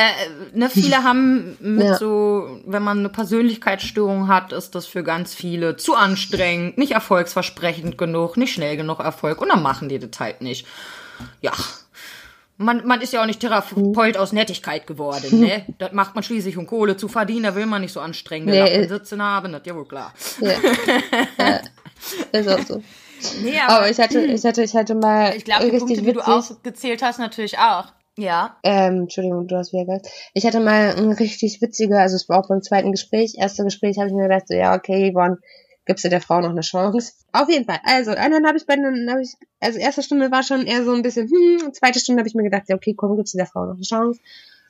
ne, viele (laughs) haben mit ja. so, wenn man eine Persönlichkeitsstörung hat, ist das für ganz viele zu anstrengend, nicht erfolgsversprechend genug, nicht schnell genug Erfolg und dann machen die das halt nicht. Ja. man, man ist ja auch nicht Therapeut aus Nettigkeit geworden, ne? (laughs) Das macht man schließlich, um Kohle zu verdienen, da will man nicht so anstrengende Nee, äh- sitzen haben, das ist ja wohl klar. Ja. (laughs) Ist auch so. Nee, Aber ich hatte, ich hatte, ich hatte mal ich glaube, die richtig Punkte, die du witzig. aufgezählt hast, natürlich auch. Ja. Ähm, Entschuldigung, du hast wieder gesagt. Ich hatte mal ein richtig witziger, also es war auch beim zweiten Gespräch. Erste Gespräch habe ich mir gedacht, so, ja, okay, Yvonne, gibst du der Frau noch eine Chance. Auf jeden Fall. Also, dann habe ich bei den, hab ich, also erste Stunde war schon eher so ein bisschen, hm, zweite Stunde habe ich mir gedacht, ja, okay, komm, gibst du der Frau noch eine Chance.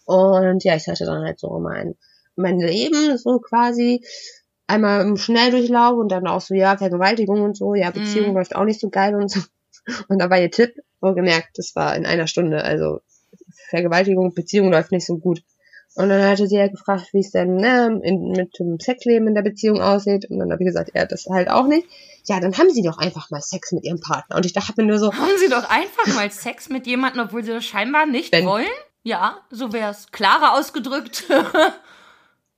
Und ja, ich hatte dann halt so mein, mein Leben, so quasi, einmal im Schnelldurchlauf und dann auch so, ja, Vergewaltigung und so, ja, Beziehung Mhm. läuft auch nicht so geil und so. (laughs) Und da war ihr Tipp, wohlgemerkt, das war in einer Stunde, also Vergewaltigung, Beziehung läuft nicht so gut. Und dann hatte sie ja gefragt, wie es denn ne, in, mit dem Sexleben in der Beziehung aussieht. Und dann habe ich gesagt, ja, das halt auch nicht. Ja, dann haben sie doch einfach mal Sex mit ihrem Partner. Und ich dachte mir nur so, Haben Sie doch einfach mal Sex mit jemandem, obwohl Sie das scheinbar nicht Wenn- wollen? Ja, so wär's. Klarer ausgedrückt. (laughs)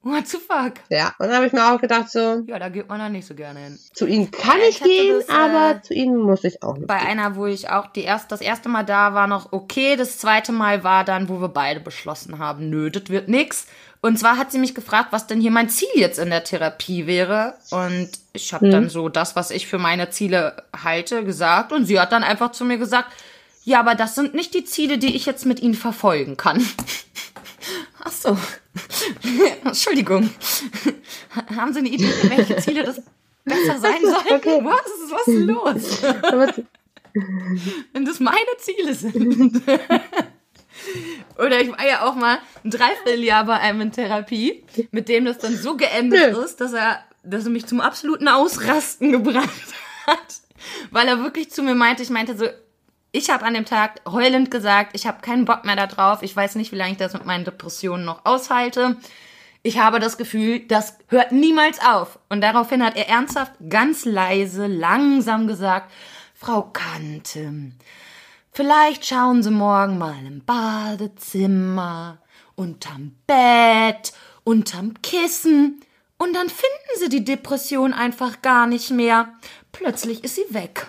What the fuck? ja. Und dann habe ich mir auch gedacht, so, Ja, da geht man dann nicht so gerne hin. zu ihnen kann Ja, ich ich gehen, das, äh, aber zu ihnen muss ich auch nicht. Bei einer, wo ich auch die erst, das erste Mal da war, noch okay. Das zweite Mal war dann, wo wir beide beschlossen haben, nö, das wird nix. Und zwar hat sie mich gefragt, was denn hier mein Ziel jetzt in der Therapie wäre. Und ich habe dann so das, was ich für meine Ziele halte, gesagt. Und sie hat dann einfach zu mir gesagt, ja, aber das sind nicht die Ziele, die ich jetzt mit Ihnen verfolgen kann. (laughs) Ach so. (laughs) Entschuldigung. Haben Sie eine Idee, welche Ziele das besser sein (laughs) sollten? Okay. Was? Was ist los? Aber wenn das meine Ziele sind. (laughs) Oder ich war ja auch mal ein Dreivierteljahr bei einem in Therapie, mit dem das dann so geendet ist, dass er, dass er mich zum absoluten Ausrasten gebracht hat. Weil er wirklich zu mir meinte, ich meinte so, ich habe an dem Tag heulend gesagt, ich habe keinen Bock mehr da drauf, ich weiß nicht, wie lange ich das mit meinen Depressionen noch aushalte. Ich habe das Gefühl, das hört niemals auf. Und daraufhin hat er ernsthaft, ganz leise, langsam gesagt, Frau Kante, vielleicht schauen Sie morgen mal im Badezimmer, unterm Bett, unterm Kissen und dann finden Sie die Depression einfach gar nicht mehr. Plötzlich ist sie weg.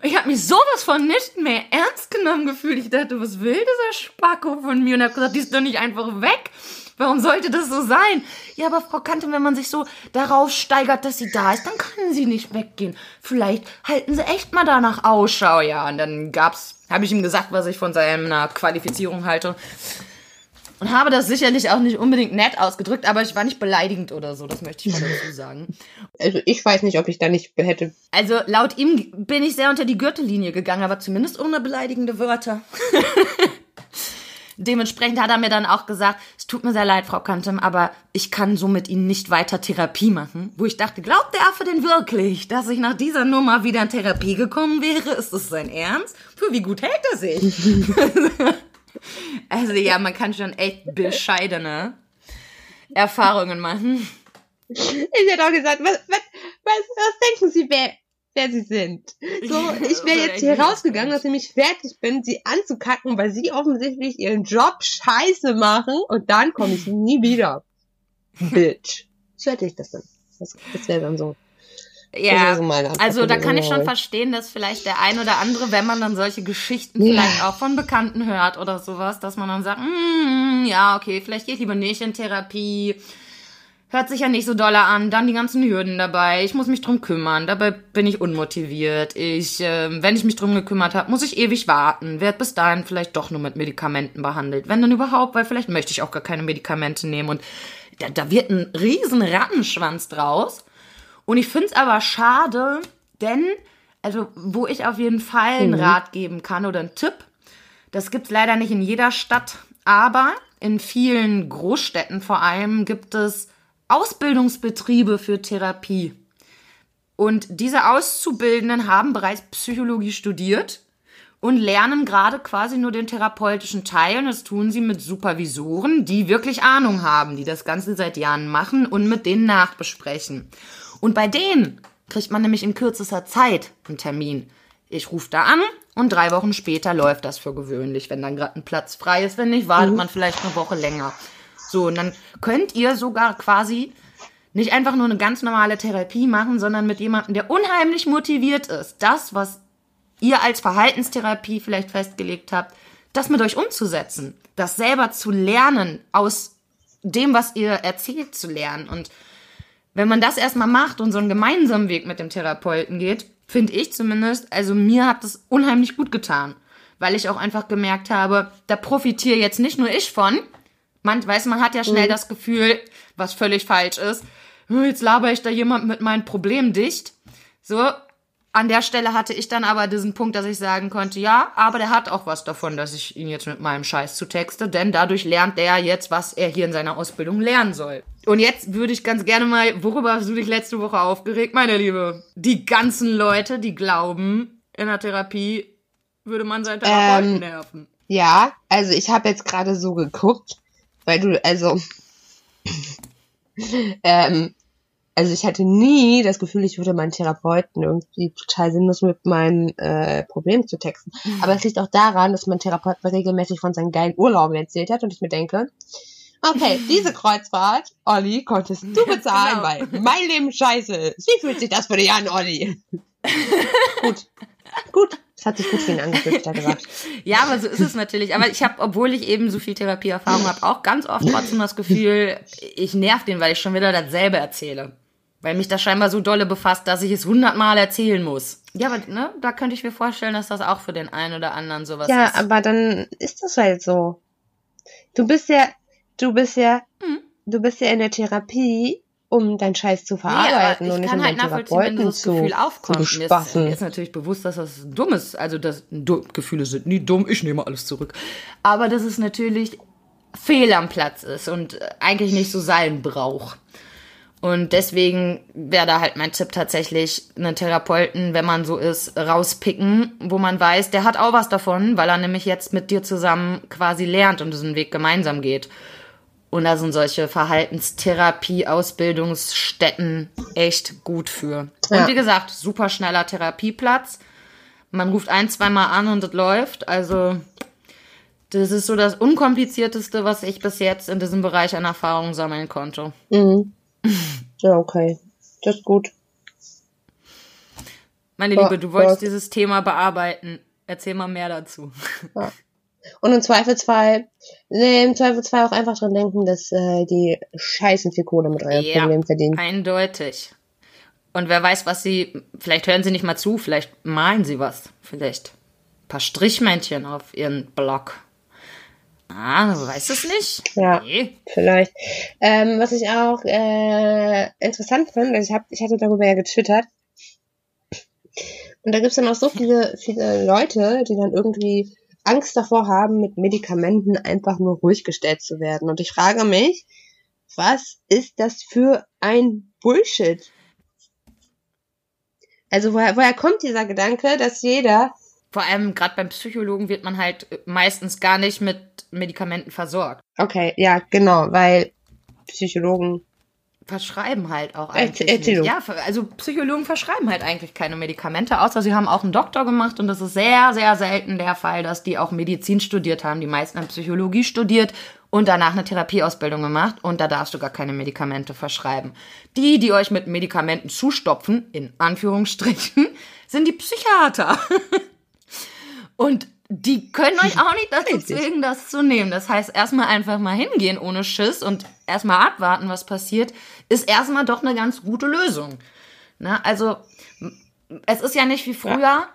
Ich habe mich sowas von nicht mehr ernst genommen gefühlt. Ich dachte, was will dieser Spacko von mir? Und habe gesagt, die ist doch nicht einfach weg. Warum sollte das so sein? Ja, aber Frau Kante, wenn man sich so darauf steigert, dass sie da ist, dann kann sie nicht weggehen. Vielleicht halten sie echt mal danach Ausschau. Ja, und dann gab's, habe ich ihm gesagt, was ich von seiner Qualifizierung halte. Und habe das sicherlich auch nicht unbedingt nett ausgedrückt, aber ich war nicht beleidigend oder so, das möchte ich mal dazu (laughs) sagen. Also ich weiß nicht, ob ich da nicht hätte. Also laut ihm bin ich sehr unter die Gürtellinie gegangen, aber zumindest ohne beleidigende Wörter. (laughs) Dementsprechend hat er mir dann auch gesagt, es tut mir sehr leid, Frau Kantem, aber ich kann so mit Ihnen nicht weiter Therapie machen. Wo ich dachte, glaubt der Affe denn wirklich, dass ich nach dieser Nummer wieder in Therapie gekommen wäre? Ist das sein Ernst? Für wie gut hält er sich? (laughs) also ja, man kann schon echt bescheidene Erfahrungen machen. Ich hätte auch gesagt, was, was, was, was denken Sie, wer, wer Sie sind? So, ich wäre jetzt hier rausgegangen, nachdem ich fertig bin, Sie anzukacken, weil Sie offensichtlich Ihren Job scheiße machen und dann komme ich nie wieder. (laughs) Bitch. So hätte ich das dann. Das, das wäre dann so. Ja, so also da kann ich schon verstehen, dass vielleicht der ein oder andere, wenn man dann solche Geschichten Ja. vielleicht auch von Bekannten hört oder sowas, dass man dann sagt, mm, ja, okay, vielleicht gehe ich lieber nicht in Therapie. Hört sich ja nicht so dolle an, dann die ganzen Hürden dabei. Ich muss mich drum kümmern, dabei bin ich unmotiviert. Ich, ähm, wenn ich mich drum gekümmert habe, muss ich ewig warten. Werd bis dahin vielleicht doch nur mit Medikamenten behandelt. Wenn dann überhaupt, weil vielleicht möchte ich auch gar keine Medikamente nehmen. Und da, da wird ein riesen Rattenschwanz draus. Und ich finde es aber schade, denn, also, wo ich auf jeden Fall einen Rat geben kann oder einen Tipp, das gibt's leider nicht in jeder Stadt, aber in vielen Großstädten vor allem gibt es Ausbildungsbetriebe für Therapie. Und diese Auszubildenden haben bereits Psychologie studiert und lernen gerade quasi nur den therapeutischen Teil. Und das tun sie mit Supervisoren, die wirklich Ahnung haben, die das Ganze seit Jahren machen und mit denen nachbesprechen. Und bei denen kriegt man nämlich in kürzester Zeit einen Termin. Ich rufe da an und drei Wochen später läuft das für gewöhnlich, wenn dann gerade ein Platz frei ist. Wenn nicht, wartet man vielleicht eine Woche länger. So, und dann könnt ihr sogar quasi nicht einfach nur eine ganz normale Therapie machen, sondern mit jemandem, der unheimlich motiviert ist, das, was ihr als Verhaltenstherapie vielleicht festgelegt habt, das mit euch umzusetzen, das selber zu lernen, aus dem, was ihr erzählt, zu lernen. Und wenn man das erstmal macht und so einen gemeinsamen Weg mit dem Therapeuten geht, finde ich zumindest, also mir hat das unheimlich gut getan, weil ich auch einfach gemerkt habe, da profitiere jetzt nicht nur ich von. Man weiß, man hat ja schnell mhm. das Gefühl, was völlig falsch ist. Jetzt laber ich da jemand mit meinen Problemen dicht. So, an der Stelle hatte ich dann aber diesen Punkt, dass ich sagen konnte, ja, aber der hat auch was davon, dass ich ihn jetzt mit meinem Scheiß zu texte, denn dadurch lernt der jetzt, was er hier in seiner Ausbildung lernen soll. Und jetzt würde ich ganz gerne mal, worüber hast du dich letzte Woche aufgeregt, meine Liebe? Die ganzen Leute, die glauben, in der Therapie würde man seinen Therapeuten ähm, nerven. Ja, also ich habe jetzt gerade so geguckt, weil du, also, (laughs) ähm, also ich hatte nie das Gefühl, ich würde meinen Therapeuten irgendwie total sinnlos mit meinen äh, Problemen zu texten. (laughs) Aber es liegt auch daran, dass mein Therapeut mir regelmäßig von seinen geilen Urlauben erzählt hat und ich mir denke, okay, diese (laughs) Kreuzfahrt, Olli, konntest du (laughs) bezahlen, genau. weil mein Leben scheiße ist. Wie fühlt sich das für dich an, Olli? (laughs) gut. Gut. Das hat sich gut für ihn angefühlt, hat er gesagt. ja, aber so ist es natürlich. Aber ich habe, obwohl ich eben so viel Therapieerfahrung habe, auch ganz oft trotzdem das Gefühl, ich nerv den, weil ich schon wieder dasselbe erzähle. Weil mich das scheinbar so dolle befasst, dass ich es hundertmal erzählen muss. Ja, aber ne, da könnte ich mir vorstellen, dass das auch für den einen oder anderen sowas ja, ist. Ja, aber dann ist das halt so. Du bist ja, du bist ja, mhm. du bist ja in der Therapie, um deinen Scheiß zu verarbeiten nee, und nicht um halt nachvollziehen, wenn das Gefühl zu, aufkommt. Zu mir, ist, mir ist natürlich bewusst, dass das dumm ist. Also das Gefühle sind nie dumm. Ich nehme alles zurück. Aber dass es natürlich fehl am Platz ist und eigentlich nicht so sein braucht. Und deswegen wäre da halt mein Tipp tatsächlich, einen Therapeuten, wenn man so ist, rauspicken, wo man weiß, der hat auch was davon, weil er nämlich jetzt mit dir zusammen quasi lernt und diesen Weg gemeinsam geht. Und da sind solche Verhaltenstherapie-Ausbildungsstätten echt gut für. Ja. Und wie gesagt, super schneller Therapieplatz. Man ruft ein, zweimal an und das läuft. Also, das ist so das Unkomplizierteste, was ich bis jetzt in diesem Bereich an Erfahrung sammeln konnte. Mhm. Ja, okay. Das ist gut. Meine Liebe, du wolltest dieses Thema bearbeiten. Erzähl mal mehr dazu. Ja. Und im Zweifelsfall, nee, im Zweifelsfall auch einfach dran denken, dass äh, die scheißen viel Kohle mit eurem ja, Problem verdienen. Eindeutig. Und wer weiß, was sie, vielleicht hören sie nicht mal zu, vielleicht malen sie was. Vielleicht ein paar Strichmännchen auf ihren Blog. Ah, du weißt es nicht? Ja, nee. vielleicht. Ähm, was ich auch äh, interessant finde, also ich, hab, ich hatte darüber ja getwittert. Und da gibt's dann auch so viele, viele Leute, die dann irgendwie Angst davor haben, mit Medikamenten einfach nur ruhig gestellt zu werden. Und ich frage mich, was ist das für ein Bullshit? Also woher, woher kommt dieser Gedanke, dass jeder vor allem gerade beim Psychologen wird man halt meistens gar nicht mit Medikamenten versorgt. Okay, ja, genau, weil Psychologen verschreiben halt auch eigentlich Erzählung. Ja, also Psychologen verschreiben halt eigentlich keine Medikamente, außer sie haben auch einen Doktor gemacht und das ist sehr, sehr selten der Fall, dass die auch Medizin studiert haben. Die meisten haben Psychologie studiert und danach eine Therapieausbildung gemacht und da darfst du gar keine Medikamente verschreiben. Die, die euch mit Medikamenten zustopfen, in Anführungsstrichen, (laughs) sind die Psychiater. (laughs) Und die können euch auch nicht dazu zwingen, das zu nehmen. Das heißt, erstmal einfach mal hingehen ohne Schiss und erstmal abwarten, was passiert, ist erstmal doch eine ganz gute Lösung. Na, also, es ist ja nicht wie früher. Ja.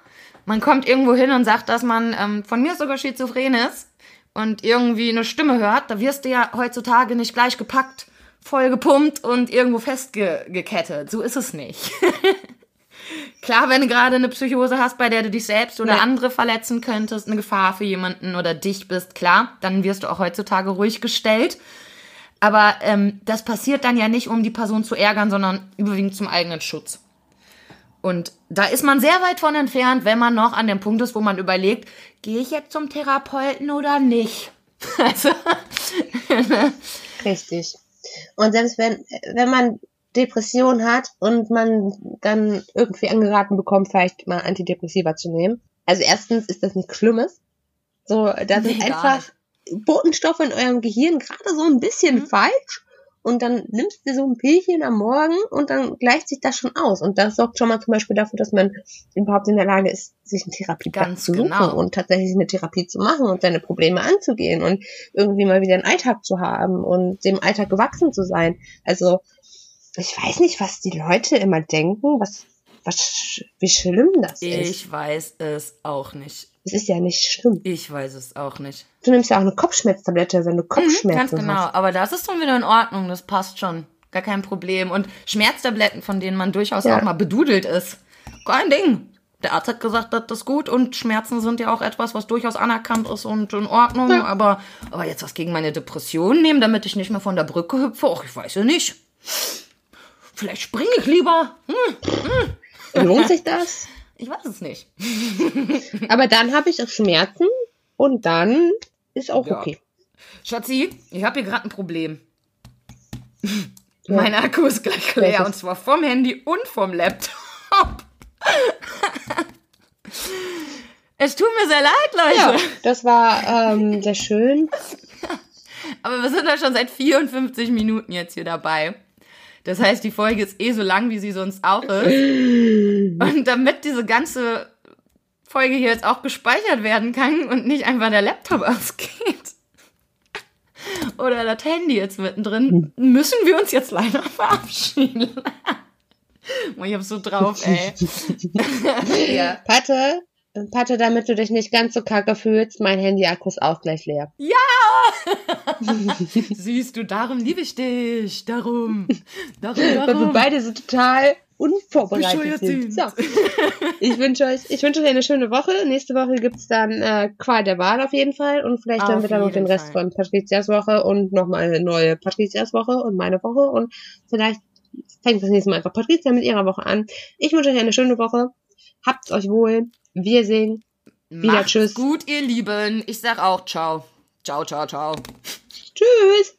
Man kommt irgendwo hin und sagt, dass man ähm, von mir sogar schizophren ist und irgendwie eine Stimme hört. Da wirst du ja heutzutage nicht gleich gepackt, voll gepumpt und irgendwo festgekettet. So ist es nicht. (laughs) Klar, wenn du gerade eine Psychose hast, bei der du dich selbst oder ja. andere verletzen könntest, eine Gefahr für jemanden oder dich bist, klar, dann wirst du auch heutzutage ruhig gestellt. Aber ähm, das passiert dann ja nicht, um die Person zu ärgern, sondern überwiegend zum eigenen Schutz. Und da ist man sehr weit von entfernt, wenn man noch an dem Punkt ist, wo man überlegt, gehe ich jetzt zum Therapeuten oder nicht? (laughs) Also. Richtig. Und selbst wenn, wenn man Depression hat und man dann irgendwie angeraten bekommt, vielleicht mal Antidepressiva zu nehmen. Also erstens ist das nichts Schlimmes. So, da sind nee, einfach Botenstoffe in eurem Gehirn gerade so ein bisschen mhm. falsch. und dann nimmst du so ein Pillchen am Morgen und dann gleicht sich das schon aus. Und das sorgt schon mal zum Beispiel dafür, dass man überhaupt in der Lage ist, sich eine Therapie Ganz zu suchen genau. und tatsächlich eine Therapie zu machen und seine Probleme anzugehen und irgendwie mal wieder einen Alltag zu haben und dem Alltag gewachsen zu sein. Also ich weiß nicht, was die Leute immer denken, was, was, wie schlimm das ist. Ich weiß es auch nicht. Es ist ja nicht schlimm. Ich weiß es auch nicht. Du nimmst ja auch eine Kopfschmerztablette, wenn du Mhm, Kopfschmerzen ganz genau. hast. Aber das ist dann wieder in Ordnung. Das passt schon. Gar kein Problem. Und Schmerztabletten, von denen man durchaus Ja. auch mal bedudelt ist. Kein Ding. Der Arzt hat gesagt, das ist gut und Schmerzen sind ja auch etwas, was durchaus anerkannt ist und in Ordnung. Ja. Aber, aber jetzt was gegen meine Depression nehmen, damit ich nicht mehr von der Brücke hüpfe, ach, ich weiß ja nicht. Vielleicht springe ich lieber. Hm, Lohnt sich das? (laughs) ich weiß es nicht. (laughs) Aber dann habe ich auch Schmerzen und dann ist auch Ja. okay. Schatzi, ich habe hier gerade ein Problem. Mein Akku ist gleich leer Welches? und zwar vom Handy und vom Laptop. (laughs) es tut mir sehr leid, Ja, Leute. das war ähm, sehr schön. (laughs) Aber wir sind da schon seit 54 Minuten jetzt hier dabei. Das heißt, die Folge ist eh so lang, wie sie sonst auch ist. (laughs) Und damit diese ganze Folge hier jetzt auch gespeichert werden kann und nicht einfach der Laptop (laughs) ausgeht oder das Handy jetzt mittendrin, müssen wir uns jetzt leider (laughs) verabschieden. Ich hab so drauf, ey. ja. Patte, Patte, damit du dich nicht ganz so kacke fühlst, mein Handy-Akku ist auch gleich leer. (laughs) Siehst du, darum liebe ich dich. Darum. Darum, Weil wir darum. beide so total unvorbereitet sind. So. Ich wünsche euch, ich wünsche euch eine schöne Woche. Nächste Woche gibt's dann äh, Qual der Wahl auf jeden Fall. Und vielleicht Auf dann noch den jeden Rest Fall. von Patrizias Woche und nochmal eine neue Patrizias Woche und meine Woche. Und vielleicht fängt das nächste Mal einfach Patricia mit ihrer Woche an. Ich wünsche euch eine schöne Woche. Habt's euch wohl. Wir singen. Wieder Macht's tschüss. gut, ihr Lieben. Ich sag auch ciao. Ciao, ciao, ciao. Tschüss.